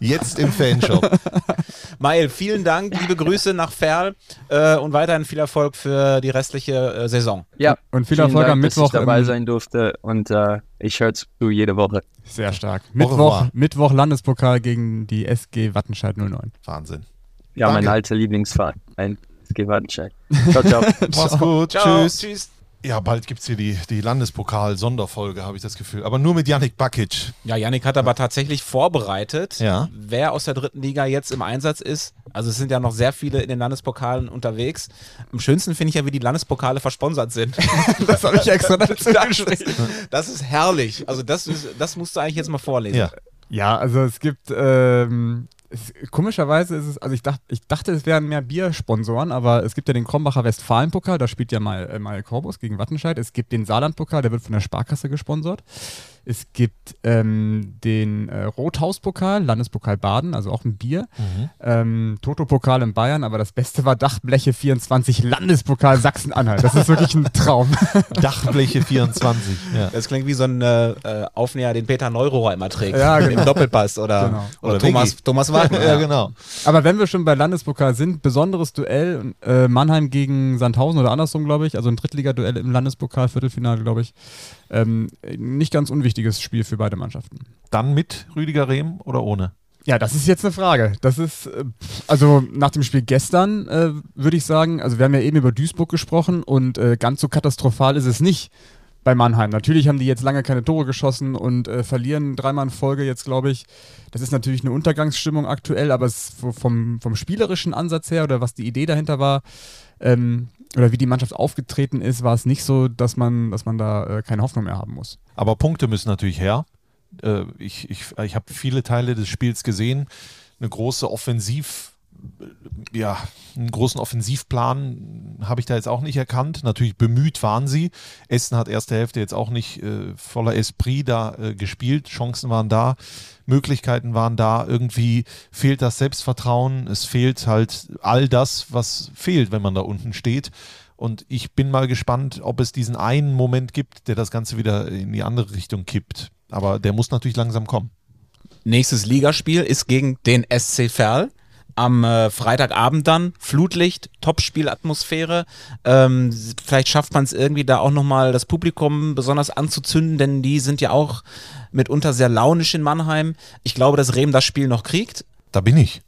Jetzt im Fanshop. <laughs>
Mail, vielen Dank, liebe Grüße nach Ferl äh, und weiterhin viel Erfolg für die restliche äh, Saison.
Ja,
Und viel Erfolg
Dank,
am
dass
Mittwoch.
ich dabei sein durfte und äh, ich höre zu jede Woche.
Sehr stark. Mittwoch, Mittwoch Landespokal gegen die SG Wattenscheid 09.
Wahnsinn.
Ja, mein
Danke.
alter Lieblingsverein. Ein SG Wattenscheid. <laughs> Ciao, ciao.
Mach's gut.
Ciao,
Tschüss.
tschüss.
Ja, bald gibt es hier die, die Landespokal-Sonderfolge, habe ich das Gefühl. Aber nur mit Yannick Bakic.
Ja, Yannick hat aber tatsächlich vorbereitet,
Ja.
wer aus der dritten Liga jetzt im Einsatz ist. Also es sind ja noch sehr viele in den Landespokalen unterwegs. Am schönsten finde ich ja, wie die Landespokale versponsert sind. <laughs>
Das habe ich extra dazu
das, ist, das ist herrlich. Also das, ist, das musst du eigentlich jetzt mal vorlesen.
Ja.
Ja, also es gibt, ähm, es, komischerweise ist es, also ich, dacht, ich dachte, es wären mehr Biersponsoren, aber es gibt ja den Krombacher Westfalen-Pokal, da spielt ja mal, äh, mal Korbus gegen Wattenscheid. Es gibt den Saarland-Pokal, der wird von der Sparkasse gesponsert. Es gibt ähm, den äh, Rothaus-Pokal, Landespokal Baden, also auch ein Bier. Ähm, Toto-Pokal in Bayern, aber das Beste war Dachbleche 24, Landespokal Sachsen-Anhalt. Das ist wirklich ein <laughs> Traum.
Dachfläche 24. Ja.
Das klingt wie so ein äh, äh, Aufnäher, den Peter Neurohrer immer trägt.
Ja, genau.
Im Doppelpass oder,
Genau.
oder,
Oder
Thomas. Thomas <laughs> Wagner.
ja, genau.
Aber wenn wir schon bei Landespokal sind, besonderes Duell, äh, Mannheim gegen Sandhausen oder andersrum, glaube ich, also ein Drittligaduell im Landespokal, Viertelfinale, glaube ich. Ähm, nicht ganz unwichtiges Spiel für beide Mannschaften.
Dann mit Rüdiger Rehm oder ohne?
Ja, das ist jetzt eine Frage. Das ist, äh, also nach dem Spiel gestern äh, würde ich sagen, also wir haben ja eben über Duisburg gesprochen und äh, ganz so katastrophal ist es nicht bei Mannheim. Natürlich haben die jetzt lange keine Tore geschossen und äh, verlieren dreimal in Folge jetzt, glaube ich. Das ist natürlich eine Untergangsstimmung aktuell, aber es vom, vom spielerischen Ansatz her oder was die Idee dahinter war, ähm, oder wie die Mannschaft aufgetreten ist, war es nicht so, dass man, dass man da äh, keine Hoffnung mehr haben muss.
Aber Punkte müssen natürlich her. Äh, ich ich, ich habe viele Teile des Spiels gesehen. Eine große Offensiv, ja, einen großen Offensivplan habe ich da jetzt auch nicht erkannt. Natürlich bemüht waren sie. Essen hat erste Hälfte jetzt auch nicht äh, voller Esprit da äh, gespielt. Chancen waren da, Möglichkeiten waren da. Irgendwie fehlt das Selbstvertrauen. Es fehlt halt all das, was fehlt, wenn man da unten steht. Und ich bin mal gespannt, ob es diesen einen Moment gibt, der das Ganze wieder in die andere Richtung kippt. Aber der muss natürlich langsam kommen.
Nächstes Ligaspiel ist gegen den SC Verl. Am äh, Freitagabend dann, Flutlicht, Top-Spielatmosphäre. Ähm, vielleicht schafft man es irgendwie da auch nochmal das Publikum besonders anzuzünden, denn die sind ja auch mitunter sehr launisch in Mannheim. Ich glaube, dass Rehm das Spiel noch kriegt.
Da bin ich.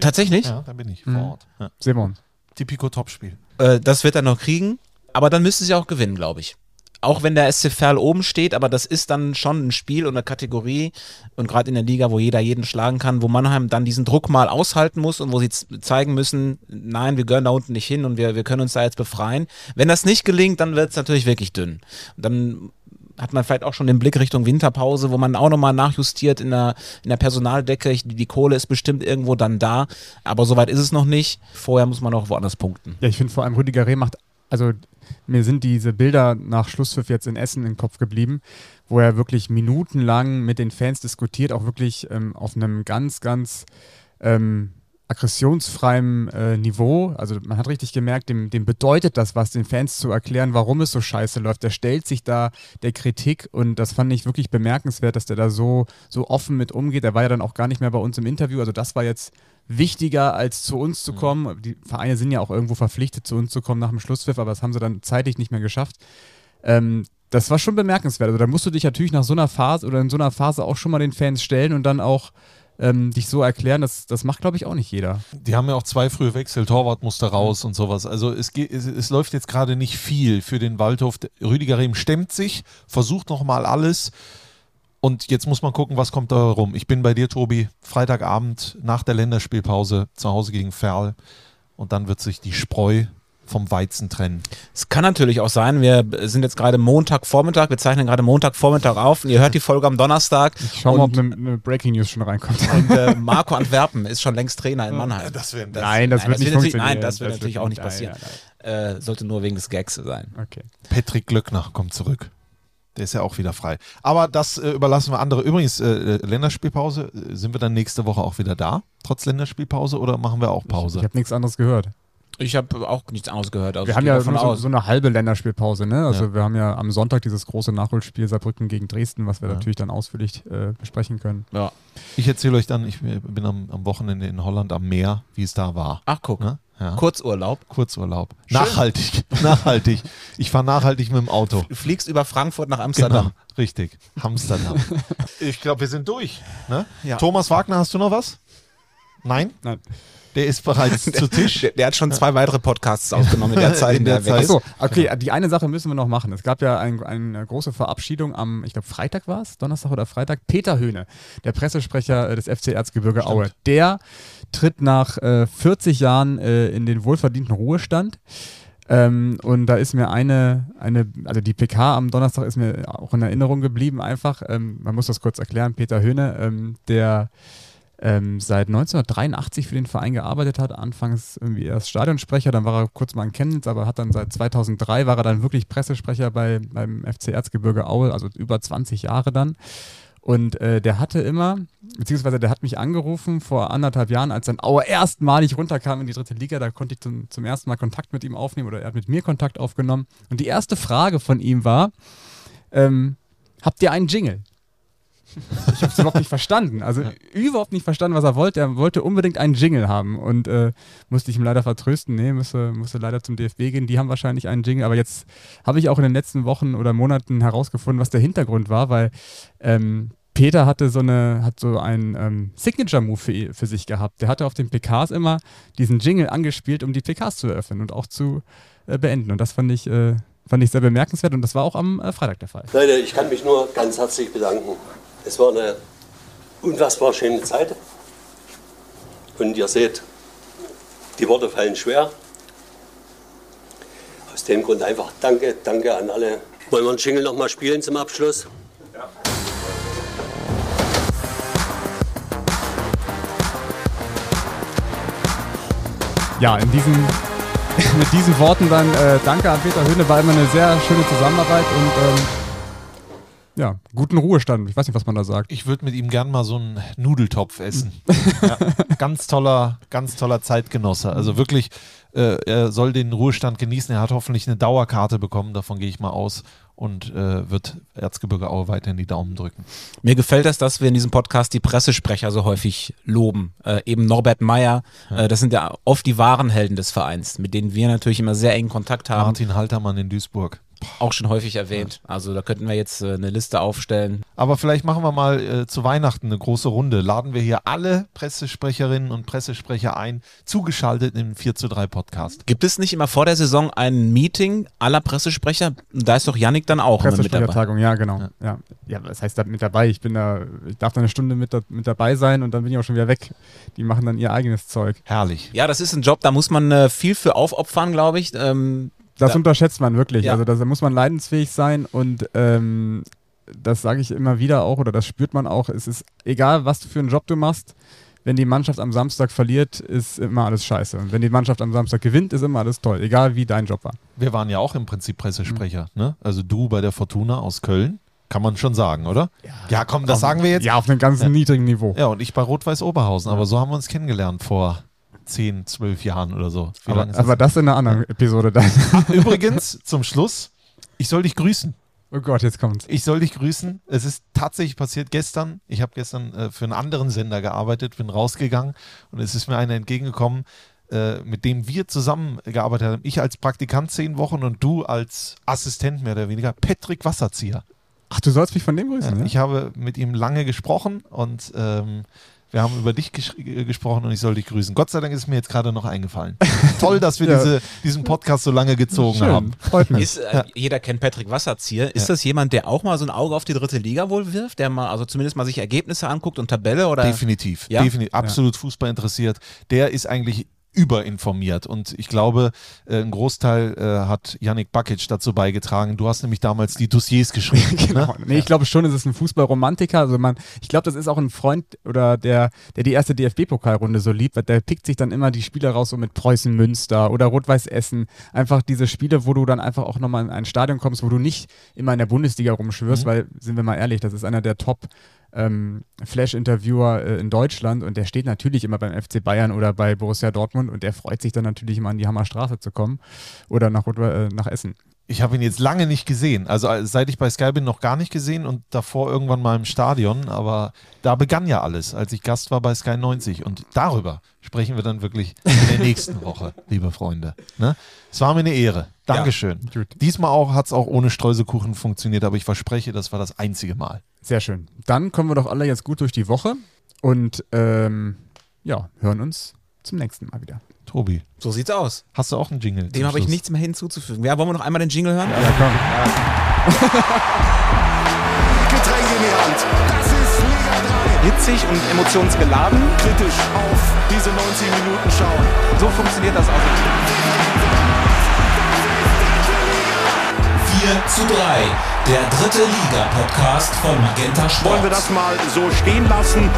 Tatsächlich.
Ja, da bin ich
Mhm.
vor Ort. Ja.
Uns.
Tipico Topspiel.
Äh, das wird er noch kriegen. Aber dann müsste sie auch gewinnen, glaube ich. Auch wenn der SC Verl oben steht, aber das ist dann schon ein Spiel und eine Kategorie und gerade in der Liga, wo jeder jeden schlagen kann, wo Mannheim dann diesen Druck mal aushalten muss und wo sie zeigen müssen, nein, wir gehören da unten nicht hin und wir, wir können uns da jetzt befreien. Wenn das nicht gelingt, dann wird es natürlich wirklich dünn. Und dann hat man vielleicht auch schon den Blick Richtung Winterpause, wo man auch nochmal nachjustiert in der, in der Personaldecke. Ich, die Kohle ist bestimmt irgendwo dann da, aber soweit ist es noch nicht. Vorher muss man auch woanders punkten.
Ja, ich finde vor allem Rüdiger Reh macht, also mir sind diese Bilder nach Schlusspfiff jetzt in Essen im Kopf geblieben, wo er wirklich minutenlang mit den Fans diskutiert, auch wirklich ähm, auf einem ganz, ganz ähm, aggressionsfreiem äh, Niveau. Also man hat richtig gemerkt, dem, dem bedeutet das was, den Fans zu erklären, warum es so scheiße läuft. Der stellt sich da der Kritik und das fand ich wirklich bemerkenswert, dass der da so, so offen mit umgeht. Er war ja dann auch gar nicht mehr bei uns im Interview. Also das war jetzt wichtiger, als zu uns zu kommen. Die Vereine sind ja auch irgendwo verpflichtet, zu uns zu kommen nach dem Schlusspfiff, aber das haben sie dann zeitlich nicht mehr geschafft. Ähm, das war schon bemerkenswert. Also da musst du dich natürlich nach so einer Phase oder in so einer Phase auch schon mal den Fans stellen und dann auch ähm, dich so erklären. Das, das macht, glaube ich, auch nicht jeder.
Die haben ja auch zwei frühe Wechsel, Torwart musste raus und sowas. Also es, geht, es, es läuft jetzt gerade nicht viel für den Waldhof. Rüdiger Rehm stemmt sich, versucht nochmal alles. Und jetzt muss man gucken, was kommt da rum. Ich bin bei dir, Tobi, Freitagabend nach der Länderspielpause zu Hause gegen Ferl. Und dann wird sich die Spreu vom Weizen trennen.
Es kann natürlich auch sein, wir sind jetzt gerade Montagvormittag, wir zeichnen gerade Montagvormittag auf und ihr hört die Folge am Donnerstag.
Ich schau mal, ob
und,
eine, eine Breaking News schon reinkommt.
und äh, Marco Antwerpen ist schon längst Trainer in Mannheim.
Das wäre
nein, das
nein,
wird
das
nicht funktionieren.
nein, das wird natürlich auch nicht
nein,
passieren.
nein,
Äh, sollte nur wegen des Gags sein.
Okay.
Patrick Glöckner kommt zurück. Der ist ja auch wieder frei. Aber das äh, überlassen wir andere. Übrigens, äh, Länderspielpause, äh, sind wir dann nächste Woche auch wieder da, trotz Länderspielpause, oder machen wir auch Pause?
Ich habe nichts anderes gehört.
Ich habe auch nichts anderes gehört. Also
Wir haben ja
davon
so,
aus.
so eine halbe Länderspielpause, ne? Also
Ja.
wir haben ja am Sonntag dieses große Nachholspiel Saarbrücken gegen Dresden, was wir
Ja.
natürlich dann ausführlich äh, besprechen können.
ja.
Ich erzähle euch dann, ich bin am, am Wochenende in Holland am Meer, wie es da war.
Ach, guck.
Ne? Ja.
Kurzurlaub.
Kurzurlaub.
Schön.
Nachhaltig. <laughs> Nachhaltig. Ich fahre nachhaltig mit dem Auto.
Du fliegst über Frankfurt nach Amsterdam.
Genau, richtig. Amsterdam. <laughs> ich glaube, wir sind durch. Ne?
Ja.
Thomas Wagner, hast du noch was? Nein?
Nein.
Der ist bereits <laughs> zu Tisch.
Der, der hat schon zwei weitere Podcasts aufgenommen in der <laughs> Zeit,
In
in der,
der
er weg
Zeit.
ist.
Achso, okay, die eine Sache müssen wir noch machen. Es gab ja ein, eine große Verabschiedung am, ich glaube Freitag war es, Donnerstag oder Freitag. Peter Höhne, der Pressesprecher äh, des FC Erzgebirge Aue, der tritt nach äh, 40 Jahren äh, in den wohlverdienten Ruhestand. Ähm, und da ist mir eine, eine, also die PK am Donnerstag ist mir auch in Erinnerung geblieben einfach. Ähm, man muss das kurz erklären. Peter Höhne, ähm, der ähm, seit 1983 für den Verein gearbeitet hat. Anfangs irgendwie erst Stadionsprecher, dann war er kurz mal in Chemnitz, aber hat dann seit 2003 war er dann wirklich Pressesprecher bei, beim FC Erzgebirge Aue, also über 20 Jahre dann. Und äh, der hatte immer, beziehungsweise der hat mich angerufen vor anderthalb Jahren, als dann Aue erstmalig runterkam in die dritte Liga. Da konnte ich zum, zum ersten Mal Kontakt mit ihm aufnehmen oder er hat mit mir Kontakt aufgenommen. Und die erste Frage von ihm war: ähm, Habt ihr einen Jingle? Ich habe es überhaupt nicht verstanden. Also überhaupt nicht verstanden, was er wollte. Er wollte unbedingt einen Jingle haben und äh, musste ich ihm leider vertrösten. Nee, musste, musste leider zum DFB gehen. Die haben wahrscheinlich einen Jingle. Aber jetzt habe ich auch in den letzten Wochen oder Monaten herausgefunden, was der Hintergrund war, weil ähm, Peter hatte so eine, hat so einen ähm, Signature-Move für, für sich gehabt. Der hatte auf den PKs immer diesen Jingle angespielt, um die PKs zu eröffnen und auch zu äh, beenden. Und das fand ich, äh, fand ich sehr bemerkenswert und das war auch am äh, Freitag der Fall.
Leute, ich kann mich nur ganz herzlich bedanken. Es war eine unfassbar schöne Zeit. Und ihr seht, die Worte fallen schwer. Aus dem Grund einfach Danke, danke an alle. Wollen wir einen Jingle noch mal spielen zum Abschluss?
Ja, in diesen, <laughs> mit diesen Worten dann äh, danke an Peter Höhne, war immer eine sehr schöne Zusammenarbeit und ähm, ja, guten Ruhestand. Ich weiß nicht, was man da sagt.
Ich würde mit ihm gern mal so einen Nudeltopf essen. <laughs> ja, ganz toller, ganz toller Zeitgenosse. Also wirklich, äh, er soll den Ruhestand genießen. Er hat hoffentlich eine Dauerkarte bekommen, davon gehe ich mal aus. Und äh, wird Erzgebirge Aue weiterhin die Daumen drücken.
Mir gefällt es, dass wir in diesem Podcast die Pressesprecher so häufig loben. Äh, eben Norbert Meyer, äh, das sind ja oft die wahren Helden des Vereins, mit denen wir natürlich immer sehr engen Kontakt haben.
Martin Haltermann in Duisburg.
Auch schon häufig erwähnt. Also da könnten wir jetzt äh, eine Liste aufstellen.
Aber vielleicht machen wir mal äh, zu Weihnachten eine große Runde. Laden wir hier alle Pressesprecherinnen und Pressesprecher ein, zugeschaltet im 4 zu 3 Podcast.
Gibt es nicht immer vor der Saison ein Meeting aller Pressesprecher? Da ist doch Yannick dann auch immer mit dabei.
Pressesprechertagung, ja, genau. Ja. Ja. was heißt da mit dabei? Ich bin da, ich darf da eine Stunde mit, da, mit dabei sein und dann bin ich auch schon wieder weg. Die machen dann ihr eigenes Zeug.
Herrlich.
Ja, das ist ein Job, da muss man äh, viel für aufopfern, glaube ich. Ähm,
Das
Ja.
unterschätzt man wirklich.
Ja.
Also da muss man leidensfähig sein und ähm, das sage ich immer wieder auch oder das spürt man auch. Es ist egal, was für einen Job du machst. Wenn die Mannschaft am Samstag verliert, ist immer alles scheiße. Und wenn die Mannschaft am Samstag gewinnt, ist immer alles toll. Egal wie dein Job war.
Wir waren ja auch im Prinzip Pressesprecher. Ne? Also du bei der Fortuna aus Köln, kann man schon sagen, oder? Ja, komm, das sagen wir jetzt.
Ja, auf einem ganz niedrigen Niveau.
Ja, und ich bei Rot-Weiß Oberhausen. Aber so haben wir uns kennengelernt vor 10, 12 Jahren oder so. Wie
Aber,
lange ist
aber das in einer anderen Episode dann.
Übrigens, zum Schluss, ich soll dich grüßen.
Oh Gott, jetzt kommt's.
Ich soll dich grüßen. Es ist tatsächlich passiert gestern. Ich habe gestern äh, für einen anderen Sender gearbeitet, bin rausgegangen und es ist mir einer entgegengekommen, äh, mit dem wir zusammengearbeitet haben. Ich als Praktikant zehn Wochen und du als Assistent mehr oder weniger. Patrick Wasserzieher.
Ach, du sollst mich von dem grüßen,
Ja,
ne?
ich habe mit ihm lange gesprochen und ähm, wir haben über dich gesch äh, gesprochen und ich soll dich grüßen. Gott sei Dank ist mir jetzt gerade noch eingefallen. <laughs> Toll, dass wir
Ja.
diese, diesen Podcast so lange gezogen
Schön,
haben.
freut mich.
ist, äh, jeder kennt Patrick Wasserzieher. Ist
Ja.
das jemand, der auch mal so ein Auge auf die dritte Liga wohl wirft? Der mal, also zumindest mal sich Ergebnisse anguckt und Tabelle oder?
Definitiv,
Ja?
definitiv, absolut Fußball interessiert. Der ist eigentlich überinformiert. Und ich glaube, äh, ein Großteil äh, hat Yannick Bakic dazu beigetragen. Du hast nämlich damals die Dossiers geschrieben. <laughs>
genau.
Ne?
Nee, ich glaube schon, es ist ein Fußballromantiker. Also man, ich glaube, das ist auch ein Freund oder der, der die erste DFB-Pokalrunde so liebt, weil der pickt sich dann immer die Spiele raus, so mit Preußen Münster oder Rot-Weiß Essen. Einfach diese Spiele, wo du dann einfach auch nochmal in ein Stadion kommst, wo du nicht immer in der Bundesliga rumschwirrst,
Mhm.
weil, sind wir mal ehrlich, das ist einer der Top- ähm, Flash-Interviewer äh, in Deutschland und der steht natürlich immer beim FC Bayern oder bei Borussia Dortmund und der freut sich dann natürlich immer an die Hammerstraße zu kommen oder nach, äh, nach Essen.
Ich habe ihn jetzt lange nicht gesehen. Also äh, seit ich bei Sky bin, noch gar nicht gesehen und davor irgendwann mal im Stadion. Aber da begann ja alles, als ich Gast war bei Sky 90. Und darüber sprechen wir dann wirklich in der nächsten <laughs> Woche, liebe Freunde. Ne? Es war mir eine Ehre. Dankeschön.
gut.
Diesmal auch hat es auch ohne Streuselkuchen funktioniert, aber ich verspreche, das war das einzige Mal.
Sehr schön. Dann kommen wir doch alle jetzt gut durch die Woche und ähm, ja, hören uns zum nächsten Mal wieder.
Tobi,
So sieht's aus.
hast du auch einen Jingle?
Dem habe ich nichts mehr hinzuzufügen. Ja, wollen wir noch einmal den Jingle hören?
Ja, komm. <laughs>
Getränk in die Hand. Das ist Liga 3.
Hitzig und emotionsgeladen.
Kritisch auf diese 90 Minuten schauen.
So funktioniert das auch.
4 zu 3. Der dritte Liga-Podcast von Magenta Sport.
Wollen wir das mal so stehen lassen?